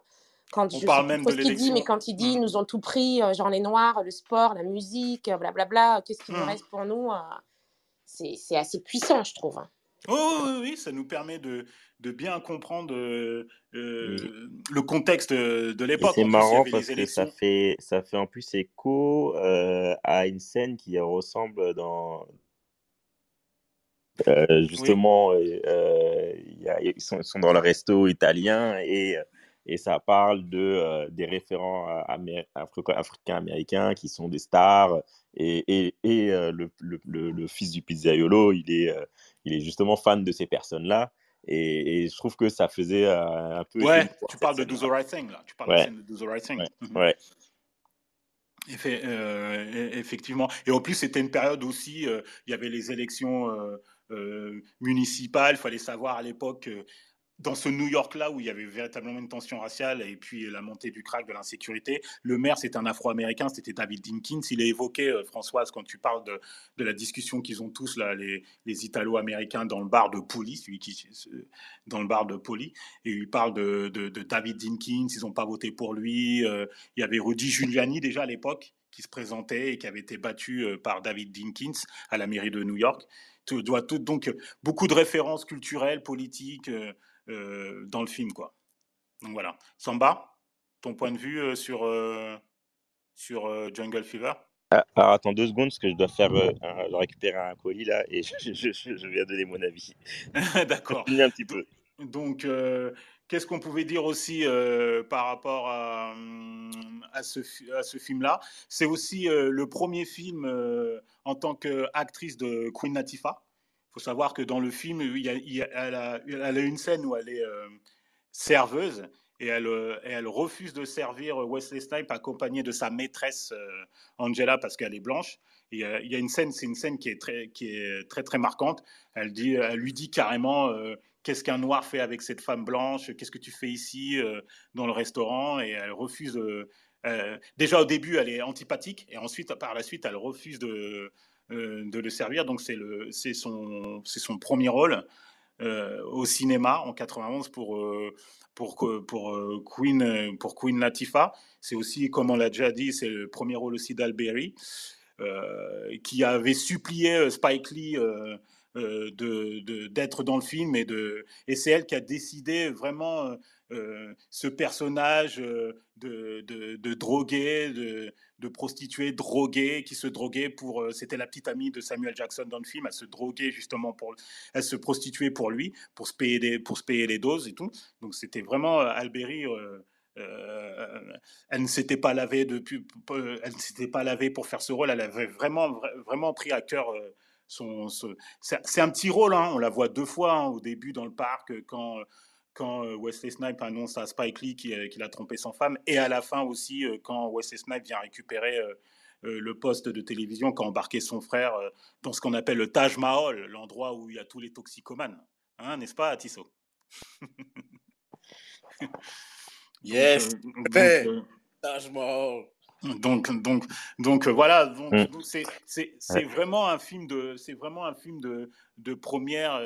quand on je parle même de ce dit, mais quand il dit, ils mmh. nous ont tout pris, euh, genre les Noirs, le sport, la musique, blablabla, qu'est-ce qui nous mmh. reste pour nous euh, C'est assez puissant, je trouve. Oh oui, oui, ça nous permet de, de bien comprendre euh, le contexte de l'époque. C'est marrant parce que ça fait, ça fait en plus écho à une scène qui ressemble dans, justement, ils, sont, ils, sont, dans le resto italien et et ça parle de, euh, des référents africains-américains qui sont des stars. Et, et, et euh, le, le, le, fils du pizzaiolo, il est, euh, il est justement fan de ces personnes-là. Et, je trouve que ça faisait un peu. Ouais, tu parles de Do the Right Thing, là. Tu parles ouais. de Do the Right Thing. Ouais. Mhm. effectivement. Et en plus, c'était une période aussi, il y avait les élections municipales. Il fallait savoir à l'époque dans ce New York-là où il y avait véritablement une tension raciale et puis la montée du crack, de l'insécurité, le maire, c'est un Afro-Américain, c'était David Dinkins. Il est évoqué, euh, Françoise, quand tu parles de, de la discussion qu'ils ont tous, là, les, les Italo-Américains, dans le bar de Poli, celui qui, dans le bar de Poli, et il parle de, de, David Dinkins, ils n'ont pas voté pour lui. Euh, il y avait Rudy Giuliani déjà à l'époque qui se présentait et qui avait été battu euh, par David Dinkins à la mairie de New York. donc beaucoup de références culturelles, politiques. Euh, dans le film, quoi. Donc voilà. Samba, ton point de vue euh, sur, euh, sur Jungle Fever? Ah, alors attends deux secondes parce que je dois faire récupérer un colis là et je, je, je viens donner mon avis. D'accord. un petit peu. Donc qu'est-ce qu'on pouvait dire aussi par rapport à, à ce, à ce film-là? C'est aussi le premier film en tant qu'actrice de Queen Latifah. Faut savoir que dans le film, il y a, elle, a, une scène où elle est euh, serveuse et elle, euh, refuse de servir Wesley Snipes accompagnée de sa maîtresse euh, Angela parce qu'elle est blanche. il, y a, une scène, c'est une scène qui est très, qui est très très marquante. Elle dit, elle lui dit carrément. Qu'est-ce qu'un noir fait avec cette femme blanche? Qu'est-ce que tu fais ici dans le restaurant? Et elle refuse. déjà au début, elle est antipathique, et ensuite, par la suite, elle refuse de, euh, de le servir. Donc c'est son, son premier rôle euh, au cinéma en 91 pour, euh, pour, pour, Queen, pour Queen Latifah. C'est aussi, comme on l'a déjà dit, c'est le premier rôle aussi d'Alberry, qui avait supplié Spike Lee de d'être dans le film et de et c'est elle qui a décidé vraiment ce personnage de, de, de drogué, de, de prostituée droguée qui se droguait pour. C'était la petite amie de Samuel Jackson dans le film. Elle se droguait justement pour. Elle se prostituait pour lui, pour se payer, des, pour se payer les doses et tout. Donc c'était vraiment Alberi. elle ne s'était pas lavée depuis, elle ne s'était pas lavée pour faire ce rôle. Elle avait vraiment, vraiment pris à cœur son. c'est un petit rôle. Hein. On la voit deux fois hein, au début dans le parc quand quand euh, Wesley Snipes annonce à Spike Lee qu'il a trompé son femme, et à la fin aussi euh, quand Wesley Snipes vient récupérer euh, le poste de télévision, quand embarqué son frère dans ce qu'on appelle le Taj Mahal, l'endroit où il y a tous les toxicomanes. Hein, N'est-ce pas, Tissot? Yes, Taj Mahal. Donc, donc, donc voilà. Donc, mm. c'est vraiment un film de, c'est vraiment un film de, de première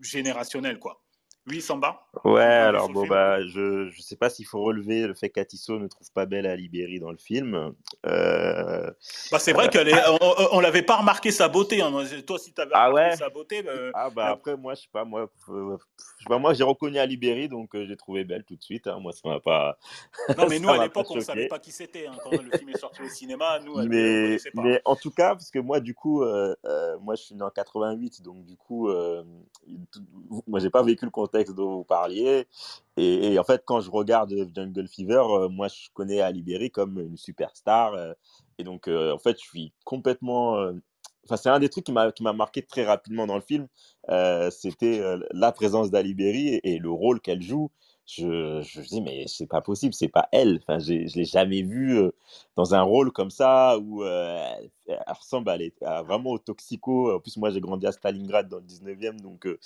générationnelle, quoi. Oui, Samba Ouais, alors bon, bah, je ne sais pas s'il faut relever le fait qu'Atisso ne trouve pas belle à Libéry dans le film. Euh... Bah, c'est vrai qu'on ne l'avait pas remarqué sa beauté. Hein. Toi, si tu avais ah remarqué sa beauté. Bah, ah, bah, après, moi, je sais pas, moi, euh, pas, moi j'ai reconnu à Libéry, donc euh, j'ai trouvé belle tout de suite. Hein. Moi, ça m'a pas. Non, mais nous, à l'époque, on ne savait pas qui c'était. Hein. Quand le film est sorti au cinéma, nous, mais, pas. mais en tout cas, parce que moi, du coup, euh, moi, je suis né en 88, donc du coup, moi, j'ai pas vécu le contexte dont vous parliez. Et, en fait, quand je regarde Jungle Fever, euh, moi, je connais Ali Berry comme une superstar. Euh, et donc, euh, en fait, je suis complètement. Enfin, c'est un des trucs qui m'a marqué très rapidement dans le film. C'était la présence d'Ali Berry et, et, le rôle qu'elle joue je, je dis mais c'est pas possible, c'est pas elle. Enfin, je l'ai jamais vue dans un rôle comme ça où elle, ressemble à, vraiment au toxico. En plus, moi, j'ai grandi à Stalingrad dans le 19e, donc mmh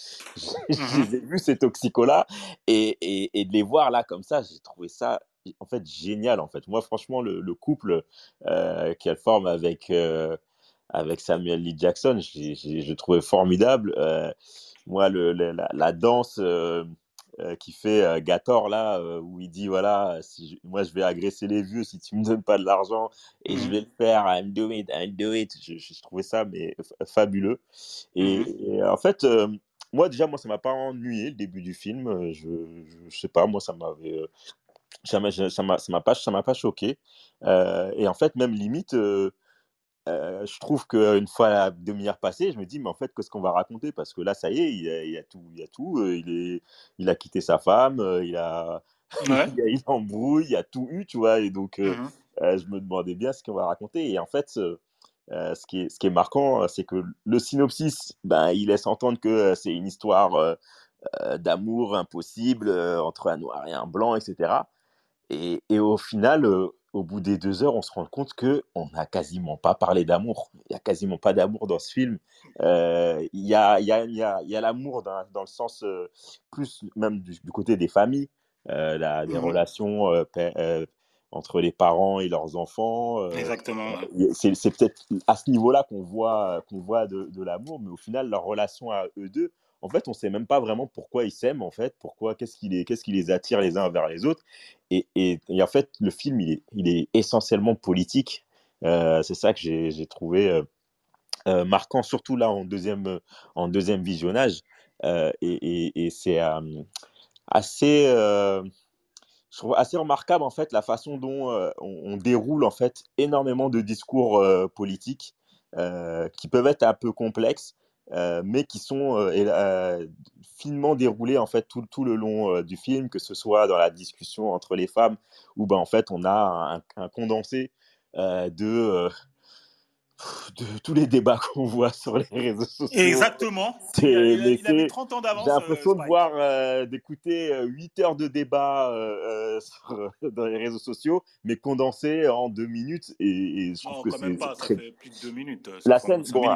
j'ai vu ces toxicos là et, et, et, de les voir là comme ça, j'ai trouvé ça en fait génial. En fait, moi, franchement, le, le couple qu'elle forme avec avec Samuel Lee Jackson, je trouvais formidable. moi, le, la, la, danse euh, qui fait euh, Gator là, euh, où il dit voilà, si moi je vais agresser les vieux si tu me donnes pas de l'argent et je mmh vais le faire, I'm do it, I'm do it. Je, trouvais ça mais fabuleux. Et, mmh en fait, moi déjà moi ça m'a pas ennuyé le début du film. Je, je, sais pas, moi ça m'avait ça m'a pas ça m'a pas choqué. et en fait même limite je trouve qu'une fois la demi-heure passée, je me dis, mais en fait, qu'est-ce qu'on va raconter? Parce que là, ça y est, il a, tout. Il, a, tout il, est, il a quitté sa femme, il a, il, a il embrouille, il a tout eu, tu vois? Et donc, mmh je me demandais bien ce qu'on va raconter. Et en fait, ce, qui est, ce qui est marquant, c'est que le synopsis, ben, il laisse entendre que c'est une histoire d'amour impossible entre un noir et un blanc, etc. Et, et au final, au bout des deux heures, on se rend compte que on n'a quasiment pas parlé d'amour. Il n'y a quasiment pas d'amour dans ce film. Euh, il y a, l'amour dans, dans, le sens euh, plus même du, côté des familles, euh, la, des mmh relations entre les parents et leurs enfants. Exactement. C'est, peut-être à ce niveau-là qu'on voit, qu'on voit de, de l'amour, mais au final, leur relation à eux deux, en fait, on ne sait même pas vraiment pourquoi ils s'aiment, en fait, pourquoi, qu'est-ce qui les, les attire les uns vers les autres. Et, en fait, le film, il est, essentiellement politique. Euh, c'est ça que j'ai, trouvé euh, euh, marquant, surtout là en deuxième, visionnage. et, et, c'est assez, je trouve assez remarquable en fait la façon dont on, on, déroule en fait énormément de discours politiques qui peuvent être un peu complexes euh, mais qui sont euh, euh, finement déroulés en fait tout, tout le long du film, que ce soit dans la discussion entre les femmes, où ben, en fait on a un condensé de de tous les débats qu'on voit sur les réseaux sociaux. Exactement. Il, il, avait 30 ans d'avance. J'ai l'impression de voir, euh, d'écouter 8 euh, heures de débat euh, dans les réseaux sociaux, mais condensé en 2 minutes. Et, je trouve non, que quand même pas, très... ça fait plus de 2 minutes. La scène, bon,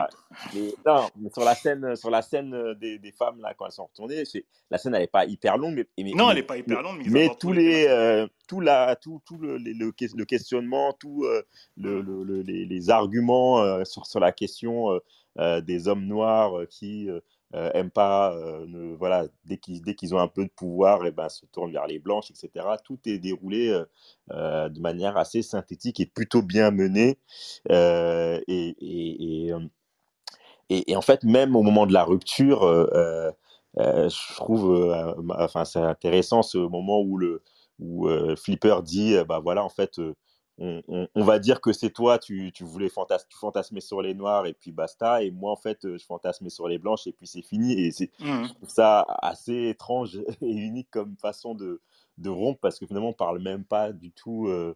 mais, non, mais sur la scène, sur la scène des, des femmes, là, quand elles sont retournées, la scène, elle n'est pas hyper longue. Mais, non, elle n'est pas hyper longue. Mais, tous les, tout, la, tout, tout le, le, le, questionnement, tout le, le, les, les arguments euh, sur, sur, la question euh, euh, des hommes noirs qui aiment pas, ne, voilà, dès qu'ils dès qu'ils ont un peu de pouvoir, et eh ben, se tournent vers les blanches, etc. Tout est déroulé de manière assez synthétique et plutôt bien menée. et, et, et, en fait, même au moment de la rupture, je trouve, enfin, c'est intéressant ce moment où le où Flipper dit, bah voilà, en fait, on, va dire que c'est toi, tu, voulais fantasmer sur les noirs et puis basta. Et moi, en fait, je fantasmais sur les blanches et puis c'est fini. Et c'est mmh. ça assez étrange et unique comme façon de, de rompre parce que finalement, on parle même pas du tout. Euh,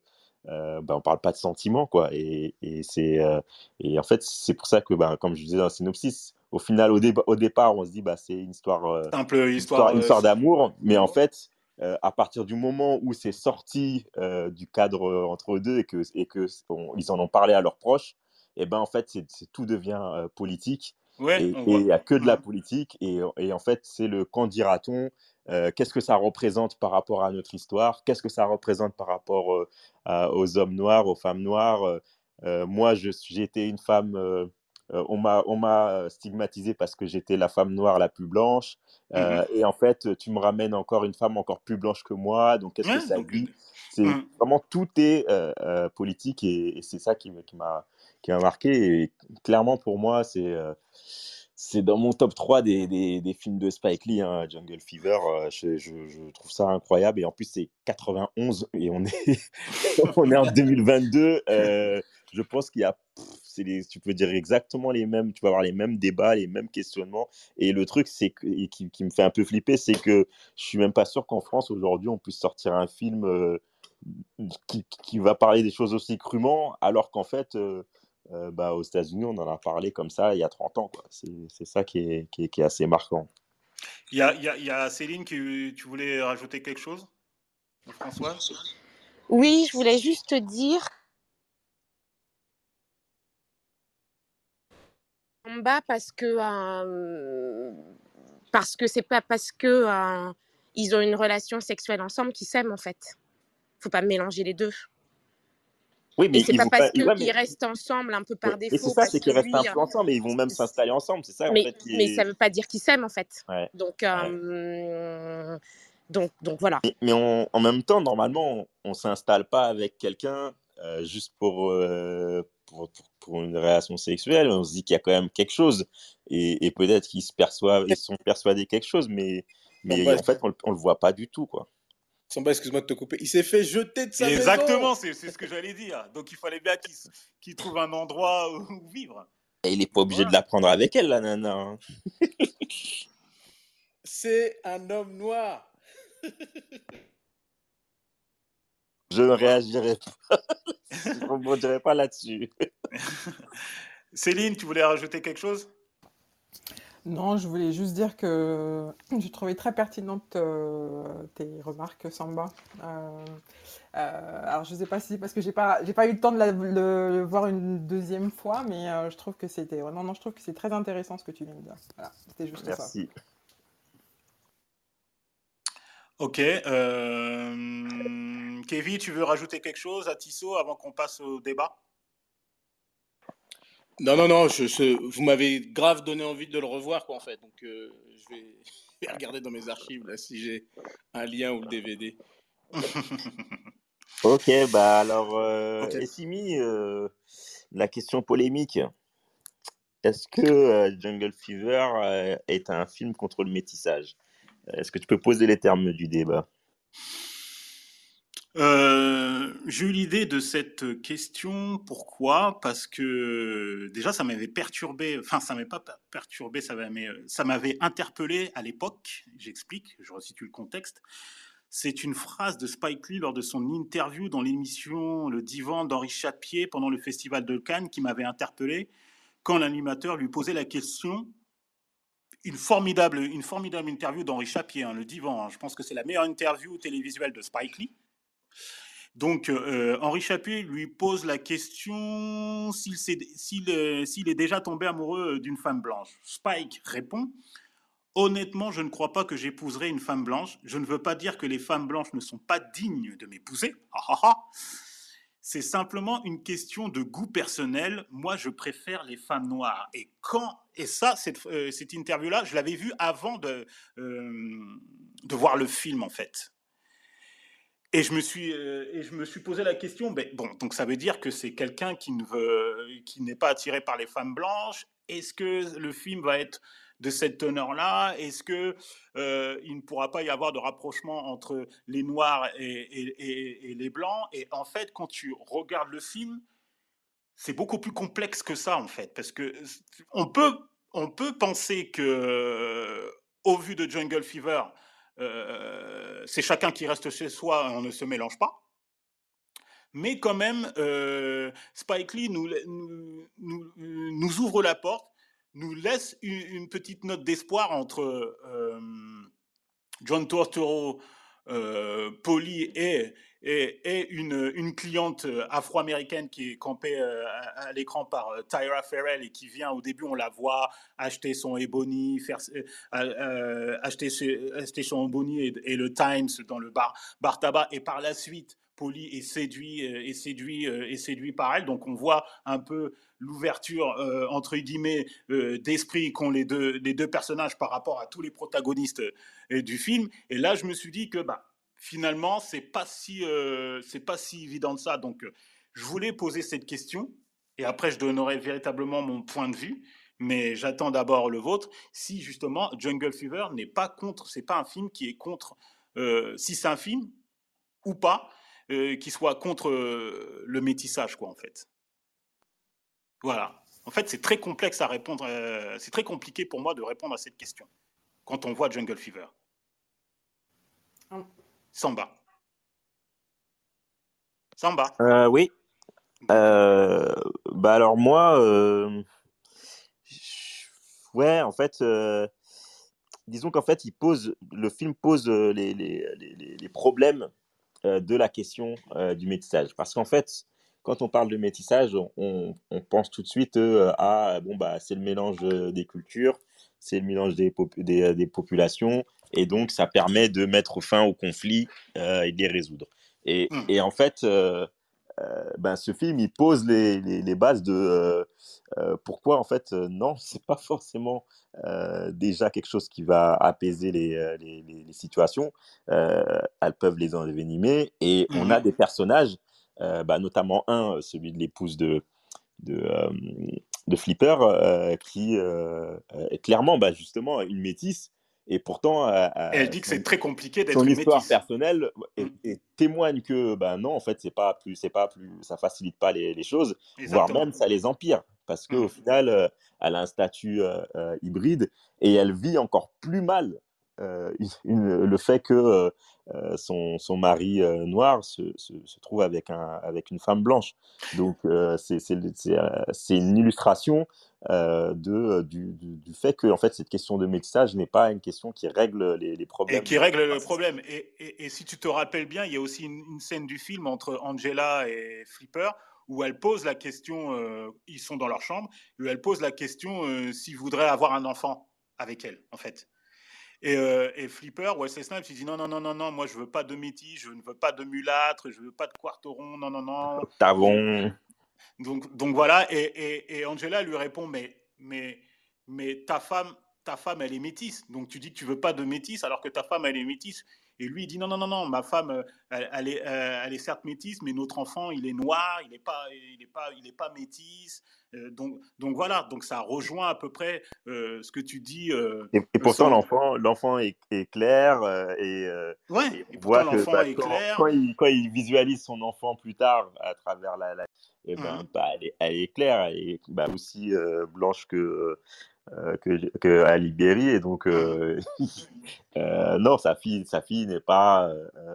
euh bah, on parle pas de sentiments, quoi. Et, c'est euh, et en fait, c'est pour ça que, bah, comme je disais dans le synopsis, au final, au, au départ, on se dit, bah, c'est une histoire, euh, histoire, histoire d'amour, mais en fait, euh, à partir du moment où c'est sorti euh, du cadre euh, entre eux deux et que, et que ils en ont parlé à leurs proches, et eh ben en fait c'est, tout devient politique. Et il n'y a que de la politique et, et en fait c'est le quand dira-t-on qu'est-ce que ça représente par rapport à notre histoire? Qu'est-ce que ça représente par rapport aux hommes noirs aux femmes noires? Moi je, j'ai été une femme euh, on m'a on m'a stigmatisé parce que j'étais la femme noire la plus blanche euh, mmh et en fait tu me ramènes encore une femme encore plus blanche que moi donc qu'est-ce que ça dit? C'est mmh. vraiment tout est euh, politique et, c'est ça qui, m'a qui m'a marqué et clairement pour moi c'est c'est dans mon top 3 des, des, films de Spike Lee, hein, Jungle Fever. je, je, trouve ça incroyable. Et en plus, c'est 91 et on est, on est en 2022. je pense qu'il y a tu peux dire exactement les mêmes, tu vas avoir les mêmes débats, les mêmes questionnements. Et le truc, c'est qui, qui, me fait un peu flipper, c'est que je suis même pas sûr qu'en France aujourd'hui on puisse sortir un film euh, qui, qui, va parler des choses aussi crûment, alors qu'en fait, euh, euh, bah, aux États-Unis, on en a parlé comme ça il y a 30 ans. C'est ça qui est, qui est, qui est, assez marquant. Il y a, il y a Céline, qui, tu voulais rajouter quelque chose? François? Oui, je voulais juste dire bas parce que parce que c'est pas parce que ils ont une relation sexuelle ensemble qu'ils s'aiment en fait. Faut pas mélanger les deux. Oui, mais c'est pas parce qu'ils restent ensemble un peu par défaut. c'est ça, c'est qu'ils restent un peu ensemble et ils vont même s'installer ensemble, c'est ça. Mais, en fait, mais ça veut pas dire qu'ils s'aiment en fait. Donc, donc, donc voilà. Mais, en même temps, normalement, on, s'installe pas avec quelqu'un juste pour, pour, une relation sexuelle, on se dit qu'il y a quand même quelque chose. Et, peut-être qu'ils se perçoivent, ils sont persuadés quelque chose, mais, mais en fait, on, ne le voit pas du tout, quoi. Samba, excuse-moi de te couper. Il s'est fait jeter de sa Exactement, c'est ce que j'allais dire. Donc il fallait bien qu'il trouve un endroit où vivre. Et il n'est pas obligé de la prendre avec elle, la nana. Hein. c'est un homme noir. Je ne réagirai pas. je ne rebondirai pas là-dessus. Céline, tu voulais rajouter quelque chose? Non, je voulais juste dire que j'ai trouvé très pertinente euh, tes remarques, Samba. Euh, euh, alors, je ne sais pas si parce que j'ai pas j'ai pas eu le temps de, le voir une deuxième fois, mais je trouve que c'était non non, je trouve que c'est très intéressant ce que tu viens de dire. Voilà, c'était juste Merci. ça. Ok. Euh... Kevin, tu veux rajouter quelque chose à Tissot avant qu'on passe au débat? Non, non, non. vous m'avez grave donné envie de le revoir, quoi, en fait. Donc, euh, je, vais, regarder dans mes archives là si j'ai un lien ou le DVD. ok, bah alors, euh, euh, la question polémique. Est-ce que euh, Jungle Fever est un film contre le métissage? Est-ce que tu peux poser les termes du débat? Euh, j'ai eu l'idée de cette question. Pourquoi? Parce que déjà, ça m'avait perturbé. Enfin, ça m'avait pas perturbé, ça m'avait, ça m'avait interpellé à l'époque. J'explique, je resitue le contexte. C'est une phrase de Spike Lee lors de son interview dans l'émission Le Divan d'Henri Chapier pendant le Festival de Cannes qui m'avait interpellé quand l'animateur lui posait la question une formidable, une formidable interview d'Henri Chapier, hein, le divan. Hein. Je pense que c'est la meilleure interview télévisuelle de Spike Lee. Donc, euh, Henri Chapier lui pose la question s'il euh, s'il est déjà tombé amoureux euh, d'une femme blanche. Spike répond Honnêtement, je ne crois pas que j'épouserai une femme blanche. Je ne veux pas dire que les femmes blanches ne sont pas dignes de m'épouser. C'est simplement une question de goût personnel. Moi, je préfère les femmes noires. Et quand et ça, cette, euh, cette interview-là, je l'avais vue avant de, euh, de voir le film, en fait. Et je me suis, euh, et je me suis posé la question, ben, bon, donc ça veut dire que c'est quelqu'un qui ne qui n'est pas attiré par les femmes blanches est-ce que le film va être de cette teneur-là. Est-ce que il ne pourra pas y avoir de rapprochement entre les noirs et, les blancs? Et en fait, quand tu regardes le film, c'est beaucoup plus complexe que ça, en fait, parce que on peut, on peut penser que, au vu de Jungle Fever, c'est chacun qui reste chez soi, on ne se mélange pas. Mais quand même, Spike Lee nous, nous, ouvre la porte nous laisse une, petite note d'espoir entre euh, John Tortoro, euh, Polly et, et, une, une, cliente afro-américaine qui est campée euh, à, l'écran par Tyra Farrell et qui vient au début, on la voit acheter son Ebony, acheter, son Ebony et, et, le Times dans le bar, bar tabac. Et par la suite Polly est séduit, et séduit, et séduit par elle. Donc on voit un peu l'ouverture euh, entre guillemets euh, d'esprit qu'ont les deux, les deux personnages par rapport à tous les protagonistes euh, du film. Et là, je me suis dit que bah, finalement, c'est pas si c'est pas si évident que ça. Donc, je voulais poser cette question et après, je donnerai véritablement mon point de vue. Mais j'attends d'abord le vôtre. Si justement Jungle Fever n'est pas contre, c'est pas un film qui est contre. si c'est un film ou pas, qui soit contre le métissage, quoi, en fait. Voilà. En fait, c'est très complexe à répondre. Euh, c'est très compliqué pour moi de répondre à cette question quand on voit Jungle Fever. Samba. Samba. Euh, oui. Euh, bah alors moi, ouais, en fait, disons qu'en fait, il pose, le film pose les, les, les, les problèmes de la question du métissage, parce qu'en fait, quand on parle de métissage, on, pense tout de suite euh, à bon bah c'est le mélange euh, des cultures, c'est le mélange des, euh, des, populations, et donc ça permet de mettre fin aux conflits et de les résoudre. Et, mmh. et en fait, ben, ce film il pose les, les, bases de pourquoi en fait non, c'est pas forcément déjà quelque chose qui va apaiser les, les situations. elles peuvent les envenimer, et on a mmh. des personnages euh, bah, notamment un, euh, celui de l'épouse de, de, euh, de Flipper, qui est clairement bah, justement une métisse. Et pourtant, elle dit que c'est très compliqué d'être une métisse. Son histoire personnelle mm. et, témoigne que ben non, en fait, c'est pas plus, c'est pas plus, ça facilite pas les, les choses, voire même ça les empire, parce qu'au mm. final, elle a un statut hybride et elle vit encore plus mal le fait que euh, son, son, mari euh, noir se, se, trouve avec, un, avec une femme blanche. Donc, euh, c'est une illustration de, du, du, fait que en fait, cette question de métissage n'est pas une question qui règle les, les problèmes. Et qui règle le problème. Et, et, si tu te rappelles bien, il y a aussi une, scène du film entre Angela et Flipper où elle pose la question, ils sont dans leur chambre, où elle pose la question s'ils voudraient avoir un enfant avec elle, en fait. Et, euh, et, Flipper, Wesley Snipes, il dit non, non, non, non, non, moi je veux pas de métis, je ne veux pas de mulâtre, je veux pas de quarteron, non, non, non. Tavon. Donc, donc voilà, et, et, Angela lui répond mais, mais, mais ta femme, ta femme, elle est métisse. Donc tu dis que tu veux pas de métisse alors que ta femme, elle est métisse. Et lui, il dit non, non, non, non, ma femme, euh, elle, est, euh, elle est certes métisse, mais notre enfant, il est noir, il n'est pas, il est pas, il est pas métisse. Euh, donc, donc voilà, donc ça rejoint à peu près ce que tu dis. et, pourtant, l'enfant, l'enfant est, clair et, ouais, et, voit que bah, est quand, clair. Quand il, quand il, visualise son enfant plus tard à travers la, et eh ben, mmh. bah, elle, est, elle, est, claire, bah, aussi blanche que que, que, à Libéry et donc euh, euh, non sa fille sa fille n'est pas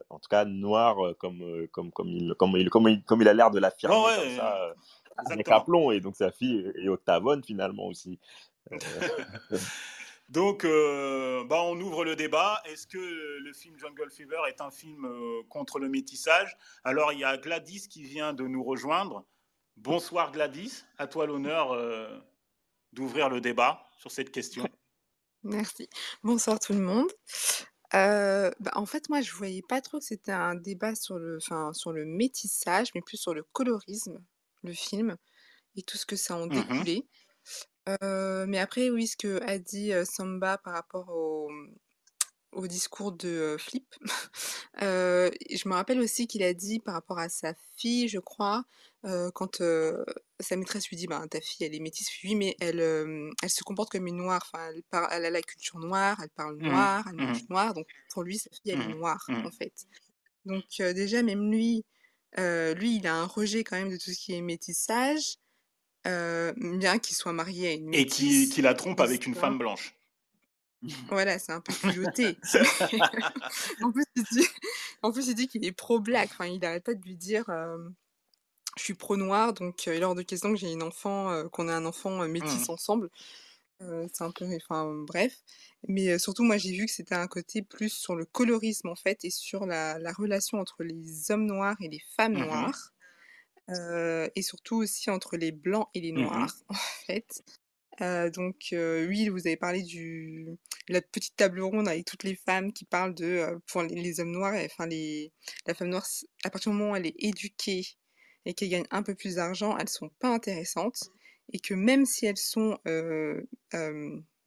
en tout cas noire comme comme comme il comme il comme il, comme il a l'air de l'affirmer oh ça avec et donc sa fille est octavone finalement aussi. Donc bah, on ouvre le débat. Est-ce que le film Jungle Fever est un film contre le métissage? Alors il y a Gladys qui vient de nous rejoindre. Bonsoir Gladys. À toi l'honneur d'ouvrir le débat sur cette question. Merci. Bonsoir tout le monde. Euh, bah, en fait, moi, je voyais pas trop que c'était un débat sur le, sur le métissage, mais plus sur le colorisme, le film, et tout ce que ça en mmh découlait. Euh, mais après, oui, ce que a dit euh, Samba par rapport au, au discours de Flip. je me rappelle aussi qu'il a dit par rapport à sa fille, je crois, quand sa maîtresse lui dit bah, ta fille elle est métisse, oui mais elle, elle se comporte comme une noire, enfin elle, elle a la culture noire, elle parle mmh noir, elle mange mmh noir, donc pour lui sa fille elle est mmh noire en fait. Donc déjà même lui, lui il a un rejet quand même de tout ce qui est métissage, bien qu'il soit marié à une métisse. Et qu'il la trompe avec une femme blanche. Voilà, c'est un peu culotté. en, plus, il dit, en plus, il dit qu'il est pro-black. Enfin, il n'arrête pas de lui dire Je suis pro-noir, donc il est hors de question que j'ai une enfant, qu'on ait un enfant métis mmh. ensemble. c'est un peu. Enfin, bref. Mais surtout, moi, j'ai vu que c'était un côté plus sur le colorisme, en fait, et sur la, la relation entre les hommes noirs et les femmes mmh noires. et surtout aussi entre les blancs et les mmh noirs, en fait donc oui, vous avez parlé du la petite table ronde avec toutes les femmes qui parlent de pour les, hommes noirs, enfin les la femme noire à partir du moment où elle est éduquée et qu'elle gagne un peu plus d'argent, elles sont pas intéressantes et que même si elles sont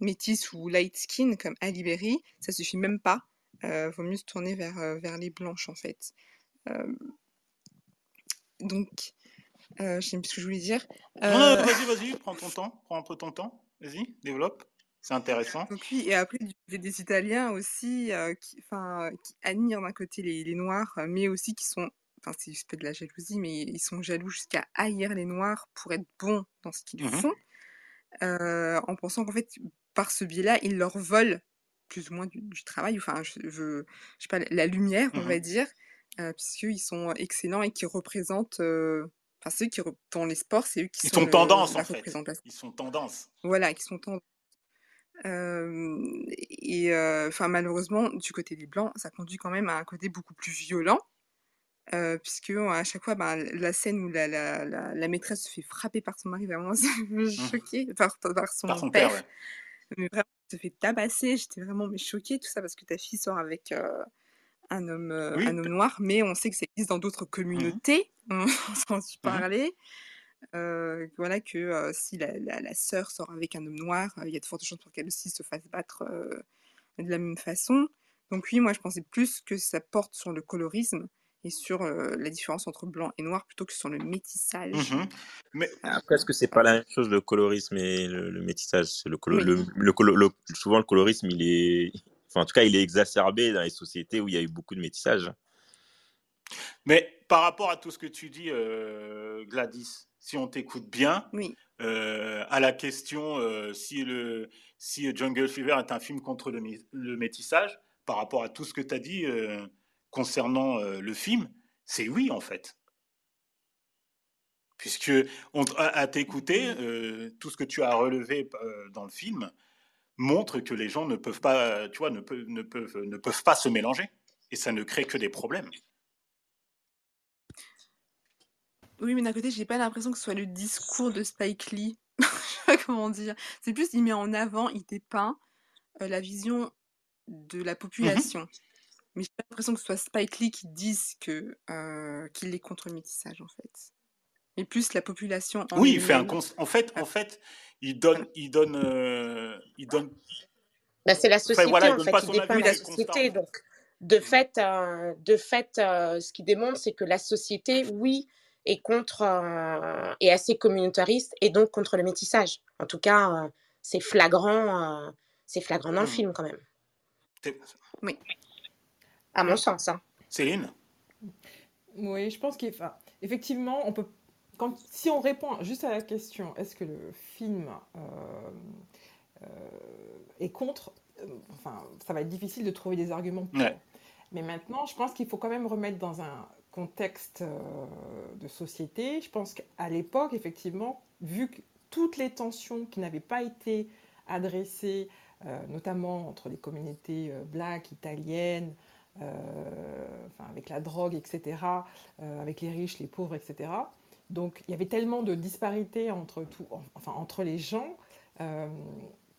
métisses ou light skin comme Ali Berry, ça suffit même pas. Euh, vaut mieux se tourner vers, vers les blanches en fait. donc euh, je sais plus ce que je voulais dire. Non, non, euh, vas-y, vas-y, prends ton temps, prends un peu ton temps. Vas-y, développe. C'est intéressant. Donc oui, et après, il y a des Italiens aussi euh, qui, qui admirent d'un côté les, les, Noirs, mais aussi qui sont, enfin c'est juste de la jalousie, mais ils sont jaloux jusqu'à haïr les Noirs pour être bons dans ce qu'ils mmh font, en pensant qu'en fait, par ce biais-là, ils leur volent plus ou moins du, travail, enfin, je, je, je, sais pas, la lumière, on mmh va dire, puisqu'ils sont excellents et qui représentent Enfin, ceux qui dans les sports, c'est eux qui Ils sont, tendance en fait. Ils sont tendance. Voilà, qui sont tendance. et enfin malheureusement, du côté des blancs, ça conduit quand même à un côté beaucoup plus violent, puisque à chaque fois, ben, la scène où la, la, la, maîtresse se fait frapper par son mari, vraiment, ça me mmh. choquée, par, par, son, par son père. Mais vraiment, se fait tabasser. J'étais vraiment mais choquée, tout ça parce que ta fille sort avec un homme, un homme noir, mais on sait que ça existe dans d'autres mmh communautés, on s'en su mmh parler. voilà que si la, la, sœur sort avec un homme noir, il y a de fortes chances pour qu'elle aussi se fasse battre de la même façon. Donc oui, moi je pensais plus que ça porte sur le colorisme et sur la différence entre blanc et noir plutôt que sur le métissage. Mmh mais après, est-ce que c'est pas la même chose le colorisme et le, métissage? Le, le, le, Souvent le colorisme, il est en tout cas, il est exacerbé dans les sociétés où il y a eu beaucoup de métissage. Mais par rapport à tout ce que tu dis, euh, Gladys, si on t'écoute bien, euh, à la question euh, si, le, si Jungle Fever est un film contre le, le métissage, par rapport à tout ce que tu as dit concernant le film, c'est oui en fait. Puisque on, à, t'écouter, tout ce que tu as relevé dans le film, montre que les gens ne peuvent pas, tu vois, ne peuvent, ne peuvent, ne peuvent pas se mélanger. Et ça ne crée que des problèmes. Oui, mais d'un côté, j'ai pas l'impression que ce soit le discours de Spike Lee. Je sais pas comment dire. C'est plus, il met en avant, il dépeint euh, la vision de la population. Mm-hmm. Mais j'ai pas l'impression que ce soit Spike Lee qui dise que euh, qu'il est contre le métissage, en fait. Mais plus la population. En oui, il fait un en fait, en fait, il donne, il donne, euh, il donne. Bah, c'est la société en fait, il dépeint la société. Donc, de fait, euh, de fait, euh, ce qui démontre, c'est que la société, oui, est contre, est assez communautariste et donc contre le métissage. En tout cas, c'est flagrant, c'est flagrant dans le mmh. film quand même. Oui. À mon sens. Hein. Céline? Oui, je pense qu'effectivement, on peut si on répond juste à la question, est-ce que le film euh, euh, est contre euh, Enfin, ça va être difficile de trouver des arguments pour. Mais maintenant, je pense qu'il faut quand même remettre dans un contexte de société. Je pense qu'à l'époque, effectivement, vu que toutes les tensions qui n'avaient pas été adressées, notamment entre les communautés black, italiennes, enfin, avec la drogue, etc., avec les riches, les pauvres, etc., donc il y avait tellement de disparités entre, tout, enfin, entre les gens euh,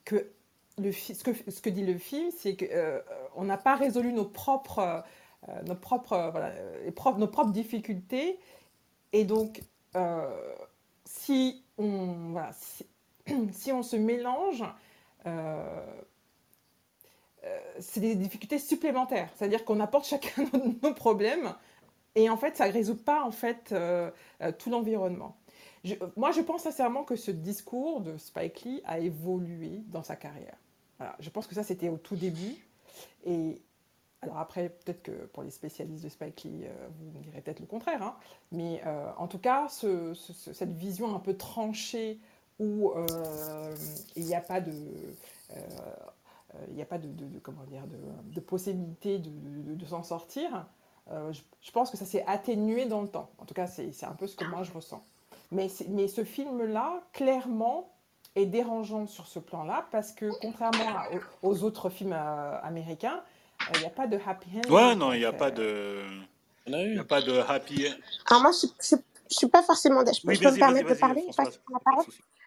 que, ce que dit le film, c'est qu'on euh, n'a pas résolu nos propres, euh, nos, propres, nos propres difficultés. Et donc, si, on, se mélange, c'est des difficultés supplémentaires. C'est-à-dire qu'on apporte chacun nos problèmes et en fait, ça ne résout pas en fait tout l'environnement. moi, je pense sincèrement que ce discours de Spike Lee a évolué dans sa carrière. Je pense que ça, c'était au tout début. Et alors après, peut-être que pour les spécialistes de Spike Lee, euh, vous me direz peut-être le contraire. Hein. mais euh, en tout cas, cette vision un peu tranchée où euh, il n'y a pas de... il n'y a pas de, comment dire, de, possibilité de, s'en sortir. Je, pense que ça s'est atténué dans le temps. En tout cas, c'est un peu ce que moi je ressens. Mais, mais ce film-là, clairement, est dérangeant sur ce plan-là parce que contrairement aux, autres films américains, il n'y a pas de happy end. Ouais, non, il n'y a pas de. Il n'y a pas de happy end. Alors, moi, je ne suis pas forcément. Je, peux me permettre de parler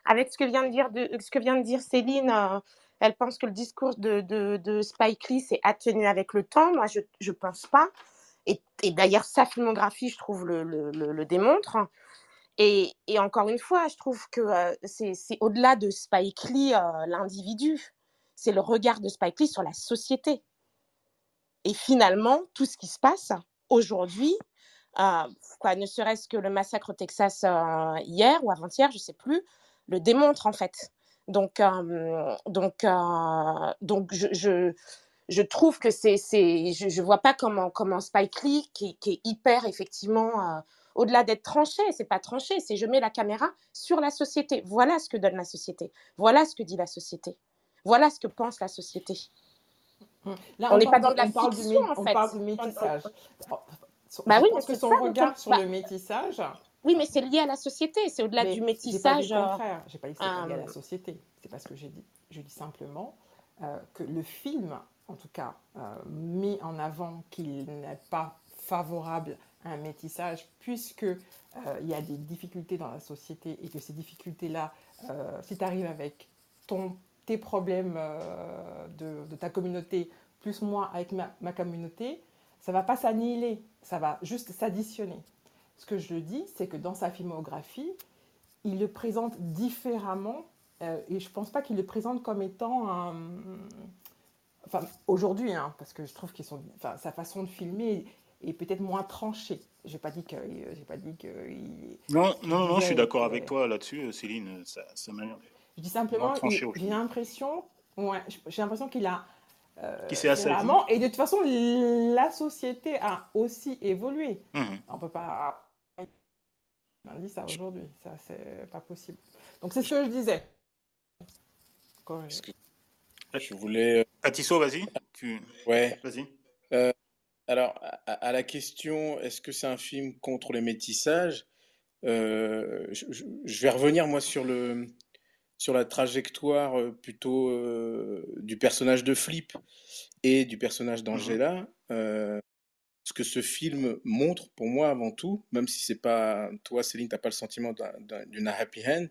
Avec ce que, vient de dire de, ce que vient de dire Céline, euh, elle pense que le discours de, de, de Spike Lee s'est atténué avec le temps. Moi, je ne pense pas. Et, d'ailleurs, sa filmographie, je trouve, le, démontre. Et, encore une fois, je trouve que euh, c'est au-delà de Spike Lee, euh, l'individu. C'est le regard de Spike Lee sur la société. Et finalement, tout ce qui se passe aujourd'hui, euh, ne serait-ce que le massacre au Texas hier ou avant-hier, je ne sais plus, le démontre en fait. Donc, donc, donc je, je, trouve que c'est, je ne vois pas comment, comment Spike Lee, qui, qui est hyper effectivement, au-delà d'être tranché, c'est pas tranché, c'est je mets la caméra sur la société. Voilà ce que donne la société. Voilà ce que dit la société. Voilà ce que pense la société. Hum. Là, on n'est pas dans la fiction, en fait. On parle du métissage. Bah oui, parce que son regard sur le métissage. Oui, mais c'est lié à la société, c'est au-delà du métissage. J'ai pas dit le contraire, j'ai pas dit que c'était lié à la euh, société. C'est pas ce que j'ai dit. Je dis simplement euh, que le film, en tout cas, euh, met en avant qu'il n'est pas favorable à un métissage, puisque il y a des difficultés dans la société et que ces difficultés-là, si tu arrives avec ton tes problèmes euh, de, ta communauté, plus moi avec ma, communauté, ça va pas s'annihiler, ça va juste s'additionner. Ce que je dis, c'est que dans sa filmographie, il le présente différemment euh, et je pense pas qu'il le présente comme étant un... Enfin, aujourd'hui, hein, parce que je trouve que sa façon de filmer est peut-être moins tranchée. J'ai pas dit que, j'ai pas dit que. non, non, non, je suis d'accord avec toi là-dessus, Céline. Ça, ça m'a je dis simplement, j'ai l'impression, ouais, j'ai l'impression qu'il a. Euh, qui s'est assez. Et de toute façon, la société a aussi évolué. On mhm. On peut pas. On dit ça aujourd'hui, ça c'est pas possible. Donc c'est ce que je disais. Je voulais. Euh, Atisso, vas-y. Tu... Ouais. Vas-y. Euh, alors, à, la question, est-ce que c'est un film contre le métissage je, je, vais revenir moi sur le, sur la trajectoire euh, plutôt euh, du personnage de Flip et du personnage d'Angela. Euh, ce que ce film montre pour moi avant tout, même si c'est pas toi Céline, t'as pas le sentiment d'une happy end,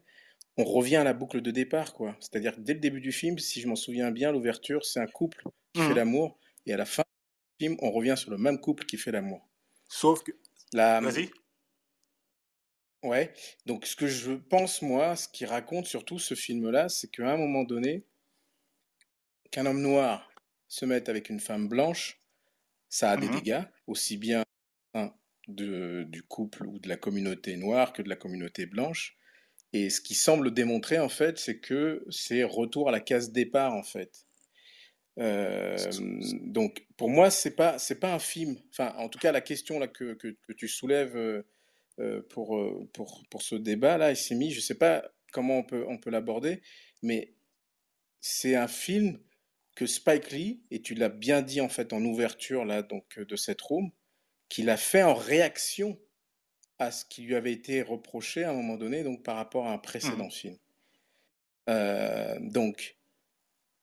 on revient à la boucle de départ quoi. C'est-à-dire dès le début du film, si je m'en souviens bien, l'ouverture c'est un couple qui fait mmh l'amour et à la fin du film on revient sur le même couple qui fait l'amour. Sauf que la Vas-y. Ouais, donc ce que je pense, moi, ce qui raconte surtout ce film-là, c'est qu'à un moment donné, qu'un homme noir se mette avec une femme blanche, ça a des mmh dégâts, aussi bien de, du couple ou de la communauté noire que de la communauté blanche. Et ce qui semble démontrer, en fait, c'est que c'est retour à la case départ, en fait. Euh, donc, pour moi, c'est pas c'est pas un film. Enfin, en tout cas, la question là que, que, que tu soulèves, euh, euh, pour, pour, pour ce débat-là, mis je ne sais pas comment on peut, on peut l'aborder, mais c'est un film que Spike Lee, et tu l'as bien dit en fait en ouverture là, donc, de cette room, qu'il a fait en réaction à ce qui lui avait été reproché à un moment donné donc par rapport à un précédent mmh. film. Euh, donc,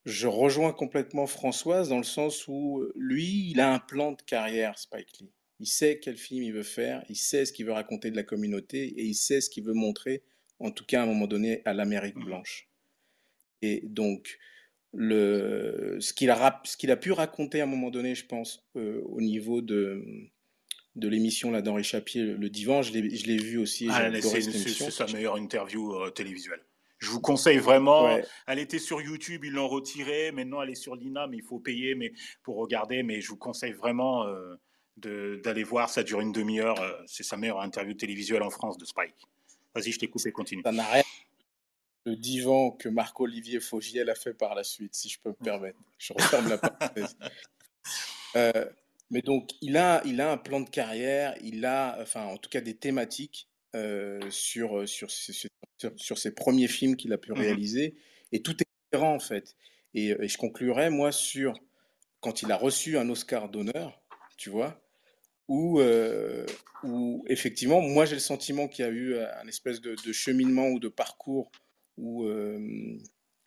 je rejoins complètement Françoise dans le sens où lui, il a un plan de carrière, Spike Lee. Il sait quel film il veut faire, il sait ce qu'il veut raconter de la communauté et il sait ce qu'il veut montrer, en tout cas à un moment donné, à l'Amérique mmh. blanche. Et donc, le, ce qu'il a, qu'il a, pu raconter à un moment donné, je pense, euh, au niveau de, de l'émission là d'Henri Chapier, le, divan, je l'ai vu aussi. Ah, c'est sa meilleure interview euh, télévisuelle. Je vous conseille vraiment. Elle était sur YouTube, ils l'ont retirée. Maintenant, elle est sur Lina, mais il faut payer mais, pour regarder. Mais je vous conseille vraiment euh, d'aller voir. Ça dure une demi-heure. Euh, c'est sa meilleure interview télévisuelle en France de Spike. Vas-y, je t'ai coupé, continue. Ça n'a rien. Le divan que Marc-Olivier Fogiel a fait par la suite, si je peux me permettre. Je referme la parenthèse. Euh, mais donc, il a, il a un plan de carrière, il a, enfin, en tout cas, des thématiques euh, sur, sur, sur, sur, ses premiers films qu'il a pu mmh réaliser. Et tout est différent, en fait. Et, et, je conclurai, moi, sur quand il a reçu un Oscar d'honneur, tu vois, où, euh, où effectivement, moi, j'ai le sentiment qu'il y a eu un espèce de, de cheminement ou de parcours, ou euh,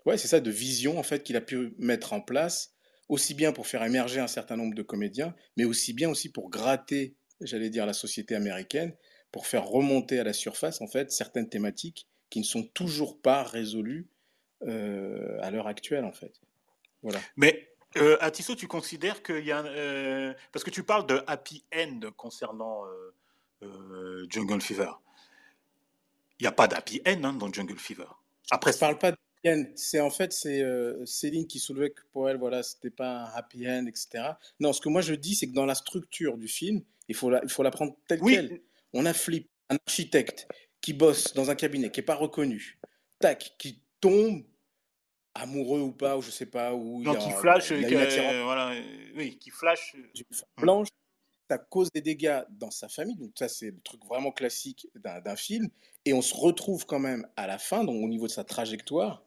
ouais, c'est ça, de vision, en fait, qu'il a pu mettre en place aussi bien pour faire émerger un certain nombre de comédiens, mais aussi bien aussi pour gratter, j'allais dire, la société américaine, pour faire remonter à la surface, en fait, certaines thématiques qui ne sont toujours pas résolues euh, à l'heure actuelle, en fait. Voilà. Mais euh, Atisso, tu considères qu'il y a... Euh, parce que tu parles de happy end concernant euh, Jungle Fever. Il n'y a pas d'happy end hein, dans Jungle Fever. Après, je parle pas c'est en fait c'est euh, Céline qui soulevait que pour elle voilà c'était pas un happy end etc. Non, ce que moi je dis c'est que dans la structure du film, il faut la, il faut la prendre telle quelle. On a Flip, un architecte qui bosse dans un cabinet qui est pas reconnu, tac, qui tombe amoureux ou pas ou je sais pas où non, qui flash, euh, voilà, oui, qui flash blanche ça cause des dégâts dans sa famille. Donc ça, c'est le truc vraiment classique d'un film. Et on se retrouve quand même à la fin, donc au niveau de sa trajectoire,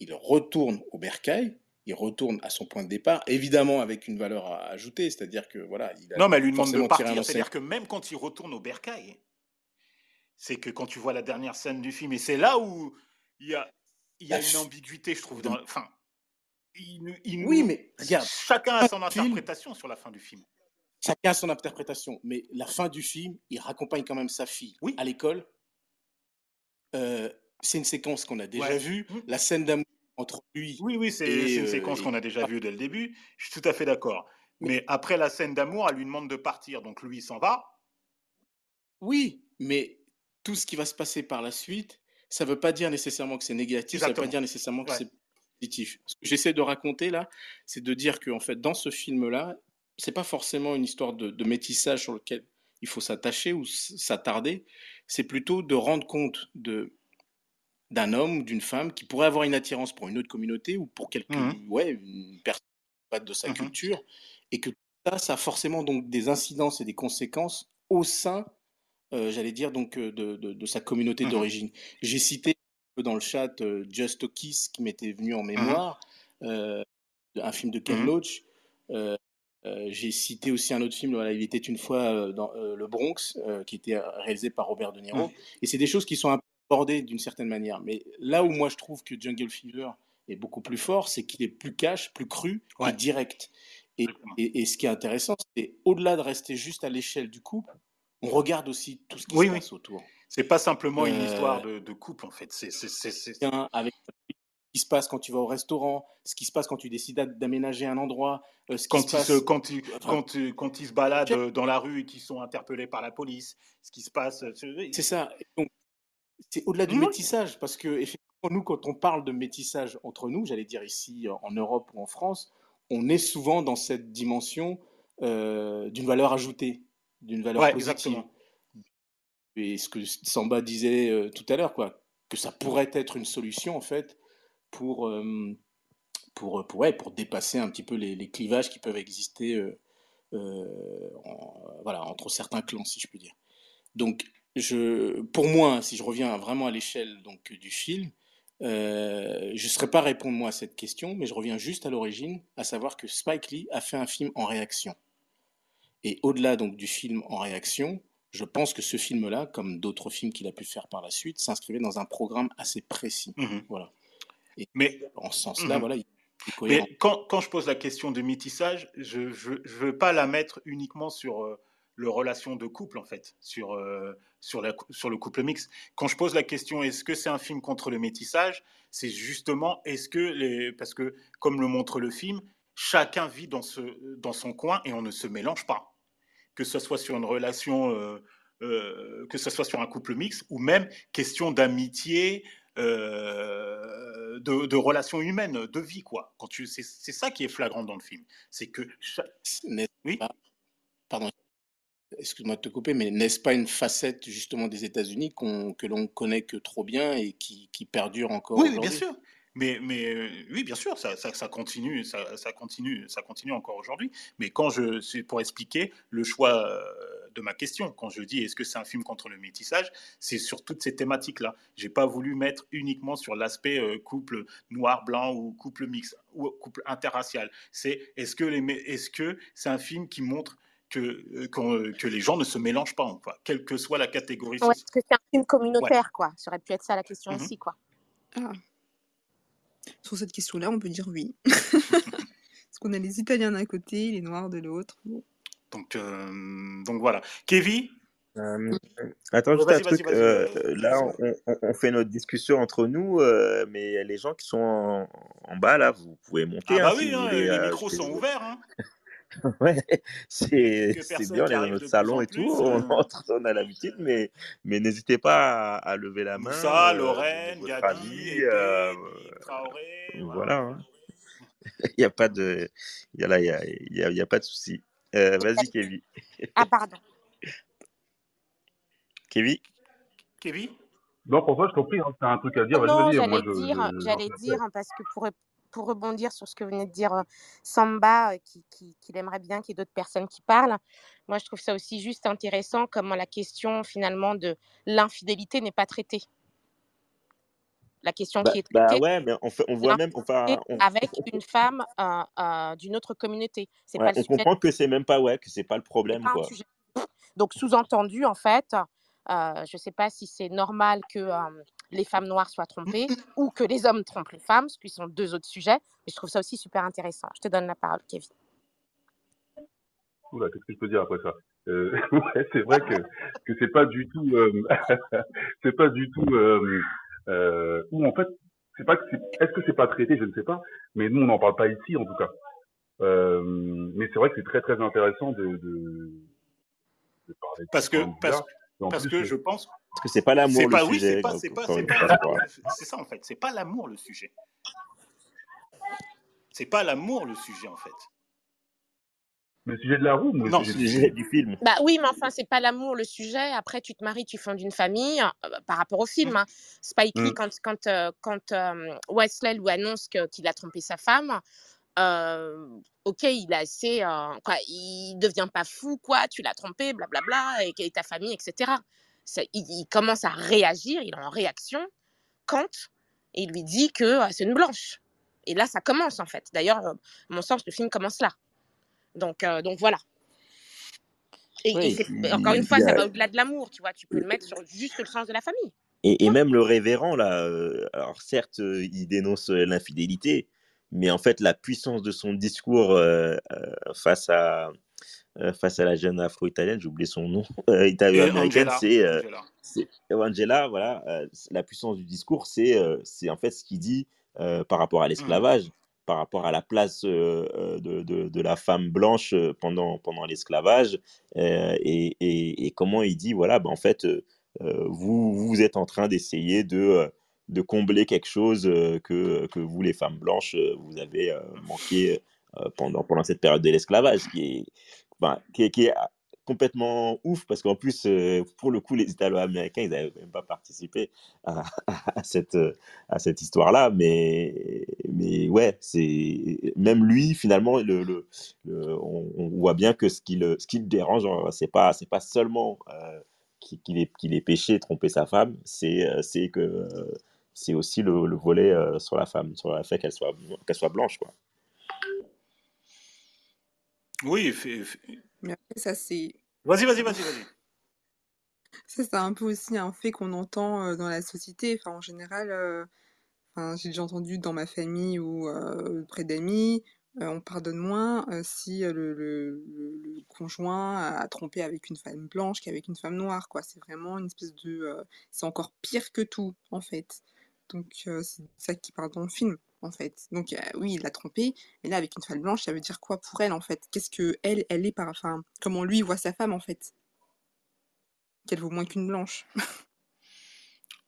il retourne au bercail, il retourne à son point de départ, évidemment avec une valeur à ajouter, c'est-à-dire que voilà, il a non, mais elle lui demande de partir. C'est-à-dire que même quand il retourne au bercail, c'est que quand tu vois la dernière scène du film, et c'est là où il y a, il y a une ambiguïté, je trouve. Dans, enfin, il, oui, mais regarde, chacun a son interprétation sur la fin du film. Chacun a son interprétation, mais la fin du film, il raccompagne quand même sa fille oui. à l'école. Euh, c'est une séquence qu'on a déjà vue. Mmh. La scène d'amour entre lui. Oui, oui, c'est une euh, séquence qu'on a déjà vue dès le début. Je suis tout à fait d'accord. Mais après la scène d'amour, elle lui demande de partir. Donc lui, il s'en va. Oui, mais tout ce qui va se passer par la suite, ça ne veut pas dire nécessairement que c'est négatif, ça ne veut pas dire nécessairement que c'est positif. Ce que j'essaie de raconter là, c'est de dire qu'en fait, dans ce film-là, c'est pas forcément une histoire de, de métissage sur lequel il faut s'attacher ou s'attarder. C'est plutôt de rendre compte de d'un homme ou d'une femme qui pourrait avoir une attirance pour une autre communauté ou pour quelque, mmh ouais, une personne de sa mmh culture, et que ça, ça a forcément donc des incidences et des conséquences au sein, euh, j'allais dire donc euh, de, de, sa communauté mmh d'origine. J'ai cité dans le chat euh, Just a Kiss qui m'était venu en mémoire, un film de Ken Loach. j'ai cité aussi un autre film, voilà, il était une fois dans le Bronx, qui était réalisé par Robert De Niro. Et c'est des choses qui sont un abordé d'une certaine manière. Mais là où moi je trouve que Jungle Fever est beaucoup plus fort, c'est qu'il est plus cash, plus cru et direct. Et, et, ce qui est intéressant, c'est au-delà de rester juste à l'échelle du couple, on regarde aussi tout ce qui se passe autour. C'est pas simplement une euh, histoire de, couple en fait. C'est avec ce qui se passe quand tu vas au restaurant, ce qui se passe quand tu décides d'aménager un endroit, euh, ce quand, ils se, quand, ils, quand, quand, ils se baladent dans la rue et qu'ils sont interpellés par la police, ce qui se passe. C'est ça. Donc, c'est au-delà du métissage, parce que effectivement, nous, quand on parle de métissage entre nous, j'allais dire ici en Europe ou en France, on est souvent dans cette dimension euh, d'une valeur ajoutée, d'une valeur positive. Exactement. Et ce que Samba disait euh, tout à l'heure, quoi, que ça pourrait être une solution en fait pour euh, pour pour, ouais, pour dépasser un petit peu les, les clivages qui peuvent exister en, voilà entre certains clans, si je puis dire. Donc je, pour moi, si je reviens vraiment à l'échelle donc du film, euh, je ne saurais pas répondre moi à cette question, mais je reviens juste à l'origine, à savoir que Spike Lee a fait un film en réaction. Et au-delà donc du film en réaction, je pense que ce film-là, comme d'autres films qu'il a pu faire par la suite, s'inscrivait dans un programme assez précis. Mmh voilà. Et mais en ce sens-là, mmh voilà. Mais quand, quand, je pose la question de métissage, je ne veux pas la mettre uniquement sur euh, le relation de couple, en fait, sur, euh, sur, la, sur le couple mixte. Quand je pose la question, est-ce que c'est un film contre le métissage C'est justement, est-ce que, les, parce que, comme le montre le film, chacun vit dans, ce, dans son coin et on ne se mélange pas. Que ce soit sur une relation, euh, euh, que ce soit sur un couple mixte ou même question d'amitié, euh, de, relations humaines, de vie, quoi. Quand tu, c'est, ça qui est flagrant dans le film. C'est que. Oui? Pardon. Excuse-moi de te couper, mais n'est-ce pas une facette justement des États-Unis que l'on connaît que trop bien et qui, qui perdure encore Oui, bien sûr. Mais, mais euh, oui, bien sûr, ça, ça, continue, ça, ça, continue, ça continue encore aujourd'hui. Mais quand je, c'est pour expliquer le choix euh, de ma question, quand je dis est-ce que c'est un film contre le métissage, c'est sur toutes ces thématiques-là. J'ai pas voulu mettre uniquement sur l'aspect euh, couple noir-blanc ou couple mix ou couple interracial. C'est est-ce que les, est-ce que c'est un film qui montre que, que les gens ne se mélangent pas, quoi, quelle que soit la catégorie. Ouais, est-ce que c'est un film communautaire, quoi Ça aurait pu être ça la question aussi, mm-hmm. quoi. Ah. Sur cette question-là, on peut dire oui. Parce qu'on a les Italiens d'un côté, les Noirs de l'autre. Donc, euh, donc voilà. Kevin? Euh, Attends, juste un truc. Euh, là, on, fait notre discussion entre nous, mais les gens qui sont en, bas, là, vous pouvez monter. Ah, bah hein, oui, hein, les micros sont ouverts. Hein. ouais, c'est bien, on est dans notre salon et tout, on, entre, on a l'habitude, mais, mais n'hésitez pas à, lever la main. Ça, Lorraine, Gabi, euh, Traoré. Voilà. Hein. il n'y a pas de, il y a, il y a, il y a, pas de souci. Euh, Vas-y, Kevin. ah, pardon. Kevin Kevin Non, pour toi, je t'en prie, hein, tu as un truc à dire. Non, j'allais dire, j'allais dire, parce que pour pour rebondir sur ce que venait de dire Samba, qui, qu'il aimerait bien qu'il y ait d'autres personnes qui parlent, moi je trouve ça aussi juste intéressant comment la question finalement de l'infidélité n'est pas traitée. La question bah, qui est bah traitée. Bah ouais, mais on, on voit même. Enfin, Avec une femme d'une autre communauté. C'est pas le on comprend que c'est même pas, ouais, que c'est pas le problème. Quoi. Donc sous-entendu, en fait, je ne sais pas si c'est normal que les femmes noires soient trompées ou que les hommes trompent les femmes, ce qui sont deux autres sujets. Mais je trouve ça aussi super intéressant. Je te donne la parole, Kevin. Oula, qu'est-ce que je peux dire après ça? Euh, ouais, C'est vrai que que c'est pas du tout, euh, c'est pas du tout. Euh, euh, ou en fait, c'est pas que est-ce que c'est pas traité, je ne sais pas. Mais nous, on n'en parle pas ici, en tout cas. Euh, mais c'est vrai que c'est très très intéressant de, de, de parler. Parce que parce, parce que je pense parce que c'est pas l'amour le sujet. c'est pas, c'est pas, c'est ça en fait. C'est pas l'amour le sujet. C'est pas l'amour le sujet en fait. Le sujet de la roue Non, le sujet du film. Bah oui, mais enfin, c'est pas l'amour le sujet. Après, tu te maries, tu fondes une famille euh, bah, par rapport au film. Mm. Hein. Spike Lee, mm. quand, quand, euh, quand euh, Wesley lui annonce qu'il a trompé sa femme, ok, il a assez, quoi, il devient pas fou, quoi, tu l'as trompé, blablabla, et, et ta famille, etc il, commence à réagir, il est en réaction quand il lui dit que c'est une blanche. Et là, ça commence en fait. D'ailleurs, à mon sens, le film commence là. Donc, donc voilà. Et, encore une fois, ça va au-delà de l'amour, tu vois. Tu peux le mettre sur juste le sens de la famille. Et, même le révérend, là, alors certes, il dénonce l'infidélité, mais en fait, la puissance de son discours face à, euh, face à la jeune afro-italienne, j'ai oublié son nom, euh, italo-américaine, c'est euh, Angela, voilà, la puissance du discours, c'est c'est en fait ce qu'il dit par rapport à mmh. l'esclavage, par rapport à la place de, de, de, la femme blanche pendant, pendant l'esclavage, et, et, et, comment il dit, voilà, ben, en fait, vous, vous êtes en train d'essayer de de combler quelque chose que, que vous, les femmes blanches, vous avez manqué pendant, pendant cette période de l'esclavage, qui est, bah, qui, complètement ouf parce qu'en plus, euh, pour le coup, les Italo-Américains, ils n'avaient même pas participé à, cette, euh, à cette histoire-là. Mais, mais ouais, c'est même lui, finalement, le, on, voit bien que ce qui le, ce qui le dérange, c'est pas, c'est pas seulement euh, qu'il est, qu'il est péché tromper sa femme, c'est, c'est que c'est aussi le, le volet sur la femme, sur le fait qu'elle soit, qu'elle soit blanche, quoi. Oui, Mais après, ça, c'est. Vas-y, vas-y, vas-y, vas-y. Ça, c'est un peu aussi un fait qu'on entend dans la société. Enfin, en général, enfin, j'ai déjà entendu dans ma famille ou près d'amis, on pardonne moins si le, le- le- conjoint a trompé avec une femme blanche qu'avec une femme noire, quoi. C'est vraiment une espèce de... c'est encore pire que tout, en fait. Donc, c'est ça qui parle dans le film en fait. Donc oui, il l'a trompée, mais là avec une femme blanche, ça veut dire quoi pour elle en fait? Qu'est-ce que elle, elle est par, enfin, comment lui voit sa femme en fait? Qu'elle vaut moins qu'une blanche.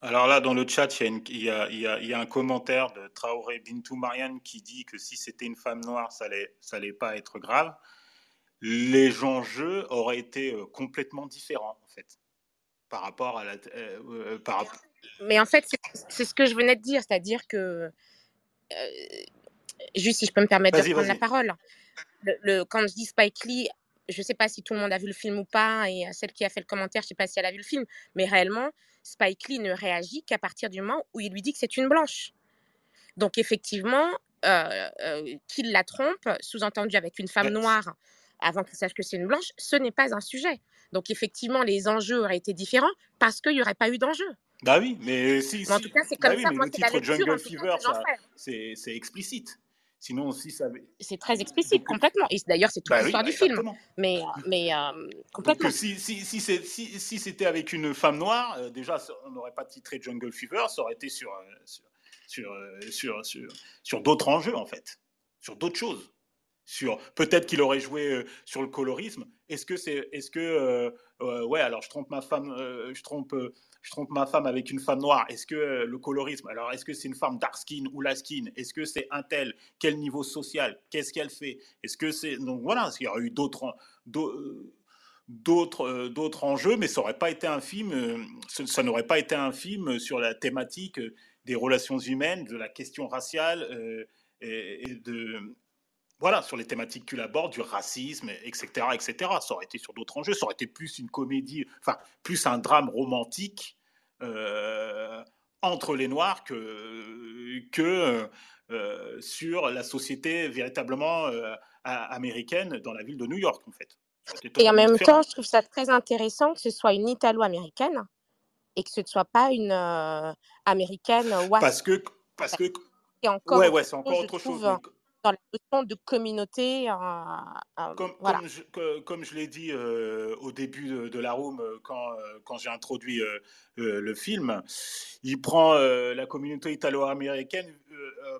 Alors là, dans le chat, il y, a un commentaire de Traoré Bintou Marianne qui dit que si c'était une femme noire, ça n'allait ça pas être grave. Les enjeux auraient été euh, complètement différents, en fait, par rapport à la. Euh, euh, par... Mais en fait, c'est ce que je venais de dire, c'est-à-dire que. juste si je peux me permettre de prendre la parole. Le, quand je dis Spike Lee, je ne sais pas si tout le monde a vu le film ou pas, et celle qui a fait le commentaire, je ne sais pas si elle a vu le film, mais réellement, Spike Lee ne réagit qu'à partir du moment où il lui dit que c'est une blanche. Donc effectivement, euh, euh, qu'il la trompe, sous-entendu avec une femme noire, avant qu'il sache que c'est une blanche, ce n'est pas un sujet. Donc effectivement, les enjeux auraient été différents parce qu'il n'y aurait pas eu d'enjeu. Bah oui, mais si. en tout cas, c'est comme bah ça. le titre Jungle Fever, c'est explicite. Sinon, si ça C'est très explicite, complètement. Et d'ailleurs, c'est toute bah l'histoire du film. Mais, mais euh, complètement. si, si, si, si c'était avec une femme noire, euh, déjà, on n'aurait pas titré Jungle Fever, ça aurait été sur, euh, sur, sur, sur, sur, d'autres enjeux, en fait. Sur d'autres choses. Peut-être qu'il aurait joué sur le colorisme. Est-ce que c'est, est-ce que, ouais, alors je trompe ma femme, je trompe je trompe ma femme avec une femme noire, est-ce que euh, le colorisme, alors est-ce que c'est une femme dark skin ou la skin? Est-ce que c'est un tel? Quel niveau social? Qu'est-ce qu'elle fait? Est-ce que c'est. Donc voilà, il y aurait eu d'autres. D'autres, euh, d'autres enjeux, mais ça n'aurait pas été un film, euh, ça n'aurait pas été un film sur la thématique des relations humaines, de la question raciale et, de, voilà, sur les thématiques qu'il aborde, du racisme, etc., etc. Ça aurait été sur d'autres enjeux, ça aurait été plus une comédie, enfin, plus un drame romantique euh, entre les Noirs que, que euh, sur la société véritablement euh, américaine dans la ville de New York, en fait. Et en même temps, je trouve ça très intéressant que ce soit une Italo-américaine et que ce ne soit pas une américaine. Parce que, parce que, encore ouais, ouais, c'est encore autre chose dans la notion de communauté. comme, comme, je, comme, je l'ai dit euh, au début de, la room euh, quand, euh, quand j'ai introduit le film, il prend la communauté italo-américaine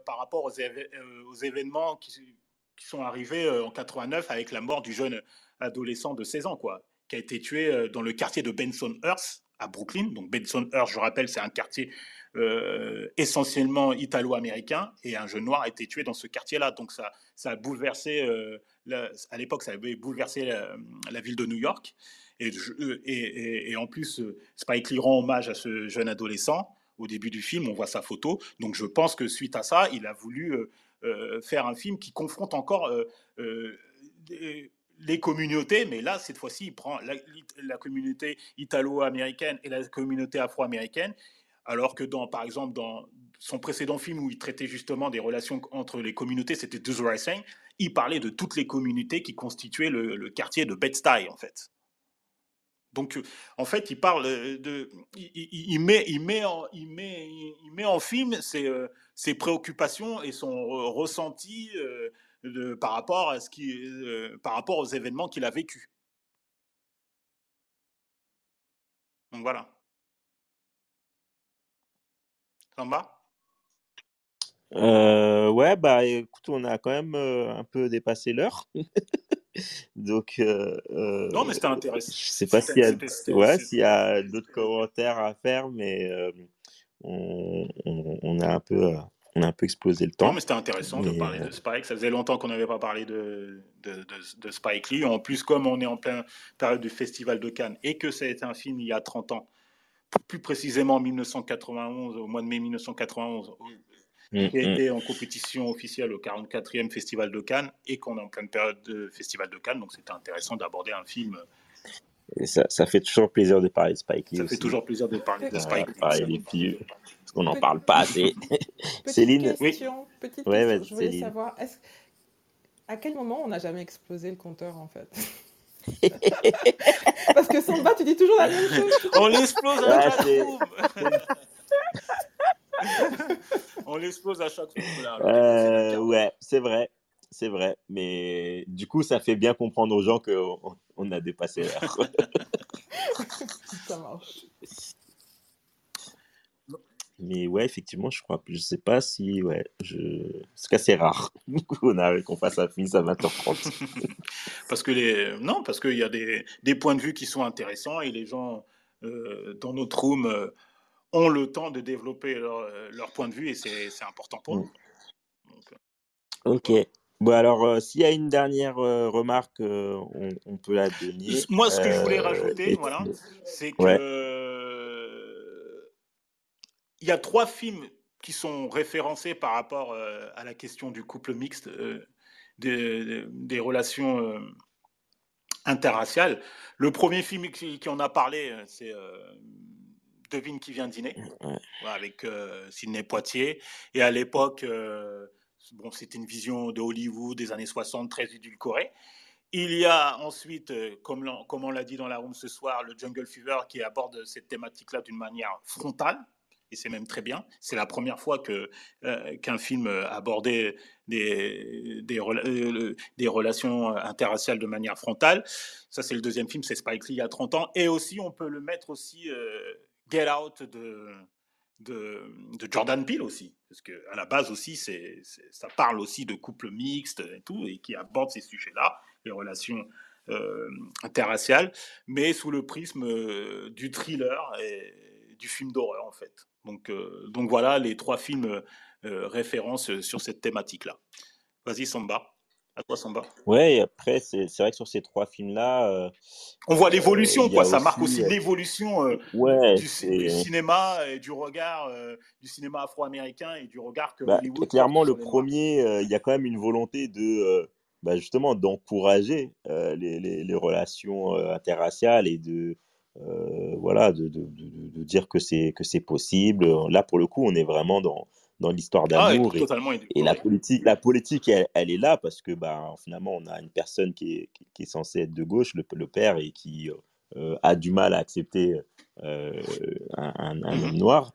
par rapport aux, aux événements qui, qui, sont arrivés en 89 avec la mort du jeune adolescent de 16 ans, quoi, qui a été tué dans le quartier de Bensonhurst à Brooklyn. Donc Bensonhurst, je rappelle, c'est un quartier euh, essentiellement italo-américain, et un jeune noir a été tué dans ce quartier-là. Donc ça, a bouleversé, euh, à l'époque, ça avait bouleversé la, ville de New York. Et, et, en plus, Spike Lee rend hommage à ce jeune adolescent. Au début du film, on voit sa photo. Donc je pense que suite à ça, il a voulu euh, faire un film qui confronte encore les communautés, mais là, cette fois-ci, il prend la communauté italo-américaine et la communauté afro-américaine, alors que dans, par exemple, dans son précédent film où il traitait justement des relations entre les communautés, c'était The Rising, il parlait de toutes les communautés qui constituaient le, quartier de Bed-Stuy, en fait. Donc, en fait, il parle de, il, met, en, film ses, euh, préoccupations et son ressenti euh, euh, par rapport aux événements qu'il a vécus. Donc voilà. Euh, ouais, bah écoute, on a quand même euh, un peu dépassé l'heure. Donc, euh, non, mais c'était intéressant. Je sais pas s'il y a, ouais, s'il y a d'autres commentaires à faire, mais on, on, a un peu, on a un peu explosé le temps. Non, mais c'était intéressant de parler de Spike. Ça faisait longtemps qu'on n'avait pas parlé de, de, de, de, Spike Lee. En plus, comme on est en plein période du Festival de Cannes et que ça a été un film il y a 30 ans, plus précisément en 1991, au mois de mai 1991, mm, qui a mm. été en compétition officielle au 44e Festival de Cannes et qu'on est en pleine période de Festival de Cannes. Donc c'était intéressant d'aborder un film. ça, ça, fait toujours plaisir de parler de Spike Lee. Ça fait toujours plaisir de parler de Spike Lee. parce qu'on n'en parle pas assez. Céline question, Petite question. je voulais savoir, à quel moment on n'a jamais explosé le compteur en fait? Parce que Samba, tu dis toujours la même chose. On l'explose à chaque fois. On l'explose à chaque fois. Euh, ouais, c'est vrai. C'est vrai. Mais du coup, ça fait bien comprendre aux gens qu'on on a dépassé l'heure. ça marche. Mais ouais, effectivement, je crois. Je sais pas si. Ouais, je... En tout c'est rare qu'on fasse un film à 20h30. parce que les. Non, parce qu'il y a des, des, points de vue qui sont intéressants et les gens euh, dans notre room. Euh, ont le temps de développer leur, point de vue et c'est important pour mm. nous. ok. Bon, alors, s'il y a une dernière remarque, on, peut la donner. Moi, ce que je voulais rajouter, voilà, c'est que il y a trois films qui sont référencés par rapport à la question du couple mixte, des, relations interraciales. Le premier film qui, en a parlé, c'est Devine qui vient dîner, avec Sidney Poitier. Et à l'époque, bon, c'était une vision de Hollywood des années 60 très édulcorée. Il y a ensuite, comme, comme on l'a dit dans la room ce soir, le Jungle Fever qui aborde cette thématique-là d'une manière frontale, et c'est même très bien. C'est la première fois que euh, qu'un film abordait des, des, euh, relations interraciales de manière frontale. Ça, c'est le deuxième film, c'est Spike Lee il y a 30 ans. Et aussi, on peut le mettre aussi euh, Get Out de, de, Jordan Peele aussi. Parce qu'à la base aussi, c'est, ça parle aussi de couples mixtes et tout, et qui aborde ces sujets-là, les relations interraciales, mais sous le prisme du thriller et du film d'horreur, en fait. Donc, euh, donc voilà les trois films euh, euh, références sur cette thématique-là. Vas-y, Samba. À toi, Samba. Ouais, après, c'est vrai que sur ces trois films-là. on voit l'évolution, quoi. Ça marque aussi l'évolution du, cinéma et du regard du cinéma afro-américain et du regard que bah, Hollywood Clairement, le premier, il y a quand même une volonté de. Bah, justement d'encourager les, les, les, relations interraciales et de, euh, voilà, de, de, de, dire que c'est que c'est possible. Là, pour le coup, on est vraiment dans dans l'histoire ah, d'amour et, la politique. La politique, elle, est là parce que bah, finalement, on a une personne qui est, qui, est censée être de gauche, le, le père, et qui euh, a du mal à accepter euh, un, un, homme noir.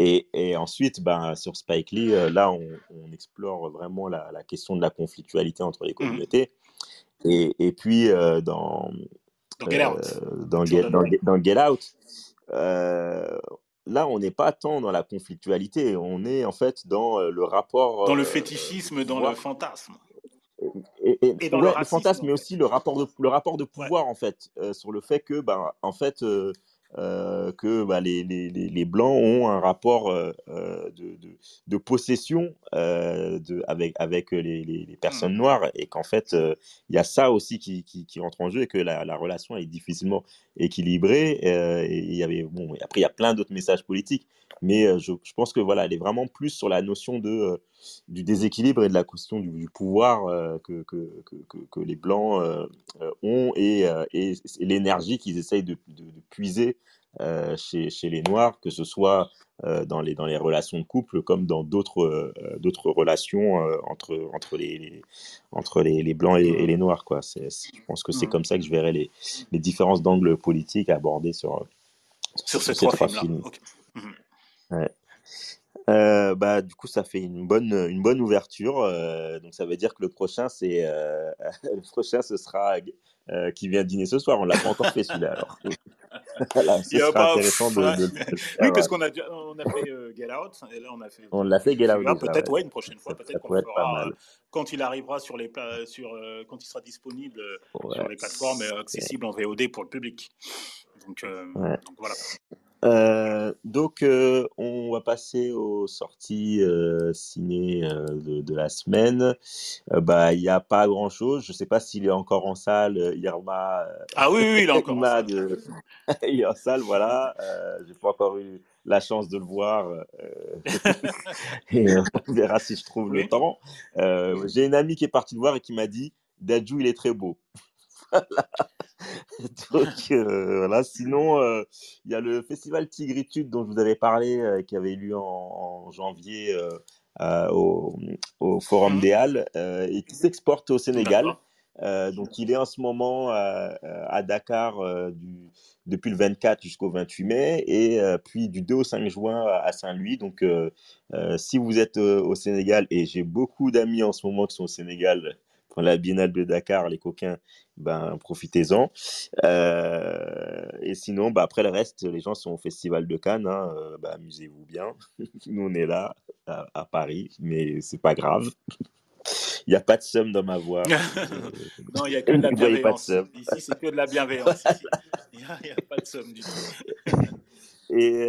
et, et, ensuite, bah, sur Spike Lee, là, on, on, explore vraiment la, la, question de la conflictualité entre les mmh communautés. Et, et, puis, dans, dans Get Out. Euh, dans, Get, Out. Euh, là, on n'est pas tant dans la conflictualité, on est en fait dans euh, le rapport. Dans le fétichisme, dans le fantasme. Et, dans le, fantasme, mais aussi le rapport de, le rapport de pouvoir, en fait, sur le fait que, ben, en fait, euh, que bah, les, les, les, Blancs ont un rapport euh, euh, de, de, de, possession de, avec, avec les, les, personnes mmh. noires et qu'en fait, il y a ça aussi qui, qui, qui, rentre en jeu et que la, la relation est difficilement équilibrée. et il y avait, bon, après, il y a plein d'autres messages politiques, mais je, je, pense que voilà, elle est vraiment plus sur la notion de, du déséquilibre et de la question du, pouvoir que, que, que, que, les Blancs ont et, et, l'énergie qu'ils essayent de, de, puiser euh, chez, chez, les Noirs, que ce soit euh, dans, les, dans les relations de couple comme dans d'autres euh, d'autres relations entre, entre, les, entre les, les Blancs et, les Noirs. Quoi. je pense que c'est mmh. comme ça que je verrais les, les différences d'angle politique abordées sur, sur, ces, trois, films. Mmh. Ouais. bah, du coup, ça fait une bonne, une bonne ouverture. donc, ça veut dire que le prochain, c'est le prochain, ce sera qui vient dîner ce soir. On l'a pas encore fait celui-là. Alors, voilà, ce sera intéressant de, de, Oui, parce qu'on a, on a fait euh, Get Out, et là on a fait. On l'a fait Get Out. Peut-être, ouais, une prochaine fois, peut-être qu'on fera quand il arrivera sur les sur euh, quand il sera disponible ouais, sur les plateformes accessibles en VOD pour le public. Donc, euh, ouais. donc voilà. Euh, donc, euh, on va passer aux sorties euh, ciné de, de, la semaine. bah, il n'y a pas grand chose. Je ne sais pas s'il est encore en salle. Irma. Ah oui, oui, il est encore en salle. De... il est en salle, voilà. J'ai pas encore eu la chance de le voir. et on verra si je trouve le temps. J'ai une amie qui est partie le voir et qui m'a dit Dadju, il est très beau. Voilà. Donc euh, voilà. Sinon, euh, il y a le festival Tigritude dont je vous avais parlé, euh, qui avait eu lieu en, janvier au, au, Forum mmh. des Halles et qui s'exporte au Sénégal. donc, il est en ce moment à Dakar du, depuis le 24 jusqu'au 28 mai et puis du 2 au 5 juin à Saint-Louis. Donc, si vous êtes au Sénégal, et j'ai beaucoup d'amis en ce moment qui sont au Sénégal, la Biennale de Dakar, les coquins, ben, profitez-en. Euh, et sinon, bah, après le reste, les gens sont au Festival de Cannes. Hein, euh, bah, amusez-vous bien. Nous, on est là, à, Paris, mais c'est pas grave. Il n'y a pas de somme dans ma voix. non, il n'y a que de la bienveillance. Ici, c'est que de la bienveillance. Il n'y a, pas de somme du tout. Et,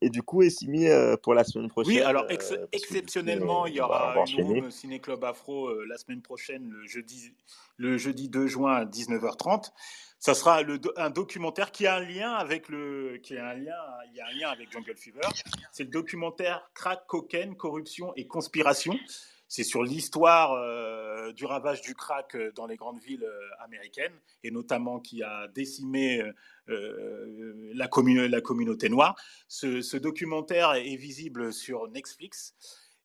et du coup, Essimi, pour la semaine prochaine. Oui, alors exceptionnellement, il y aura une room Ciné Club Afro la semaine prochaine, le jeudi, le jeudi 2 juin à 19h30 ça sera le, un documentaire qui a un lien avec le, qui a un lien, il y a un lien avec Jungle Fever. C'est le documentaire Crack, Cocaine, Corruption et Conspiration. C'est sur l'histoire euh, du ravage du crack euh, dans les grandes villes euh, américaines et notamment qui a décimé la, communauté noire. Ce, documentaire est, visible sur Netflix.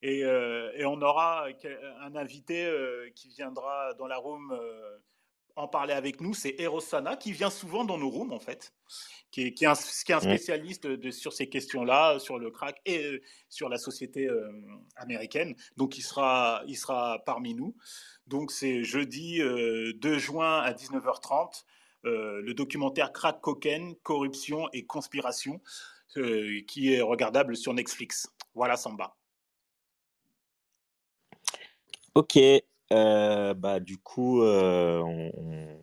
Et, et, on aura un invité qui viendra dans la room en parler avec nous, c'est Eros Sana, qui vient souvent dans nos rooms, en fait, qui est, qui est, un, spécialiste de, sur ces questions-là, sur le crack et euh, sur la société euh, américaine. Donc, il sera, il sera parmi nous. Donc, c'est jeudi 2 euh, juin à 19h30, le documentaire Crack Cocaine, Corruption et Conspiration, qui est regardable sur Netflix. Voilà, Samba. Ok, euh, bah, du coup, euh, on,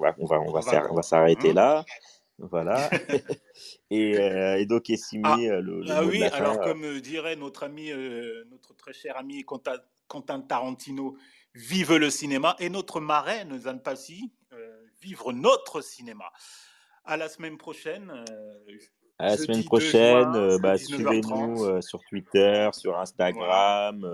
va, on, va, on, va, on va s'arrêter mmh. là. Voilà. et, euh, et, donc, Essimi, ah, le, ah oui, alors comme dirait notre ami, notre très cher ami Quentin, Quentin, Tarantino, vive le cinéma, et notre marraine, Zanpassi, vivre notre cinéma. À la semaine prochaine. À la semaine prochaine, euh, bah, suivez-nous euh, sur Twitter, sur Instagram,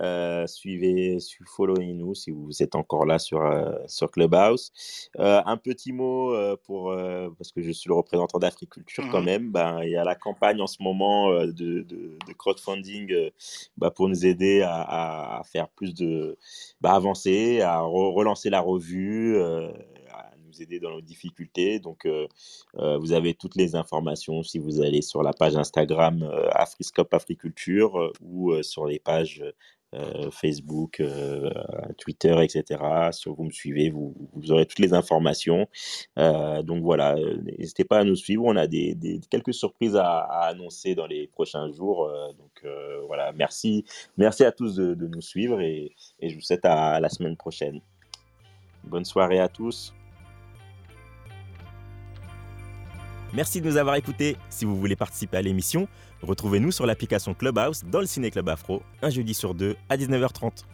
euh, suivez, followez-nous si vous êtes encore là sur, sur Clubhouse. un petit mot pour, parce que je suis le représentant d'Africulture quand mmh même, ben, il y a la campagne en ce moment de, de, crowdfunding bah, pour nous aider à, à faire plus de, bah, avancer, à relancer la revue aider dans nos difficultés. Donc, euh, euh, vous avez toutes les informations si vous allez sur la page Instagram euh, Afriscope Africulture ou sur les pages Facebook, Twitter, etc. Si vous me suivez, vous, aurez toutes les informations. donc voilà, n'hésitez pas à nous suivre. On a des, quelques surprises à, annoncer dans les prochains jours. donc voilà, merci, merci à tous de, nous suivre et, et, je vous souhaite à la semaine prochaine. Bonne soirée à tous. Merci de nous avoir écoutés. Si vous voulez participer à l'émission, retrouvez-nous sur l'application Clubhouse dans le Ciné Club Afro, un jeudi sur deux à 19h30.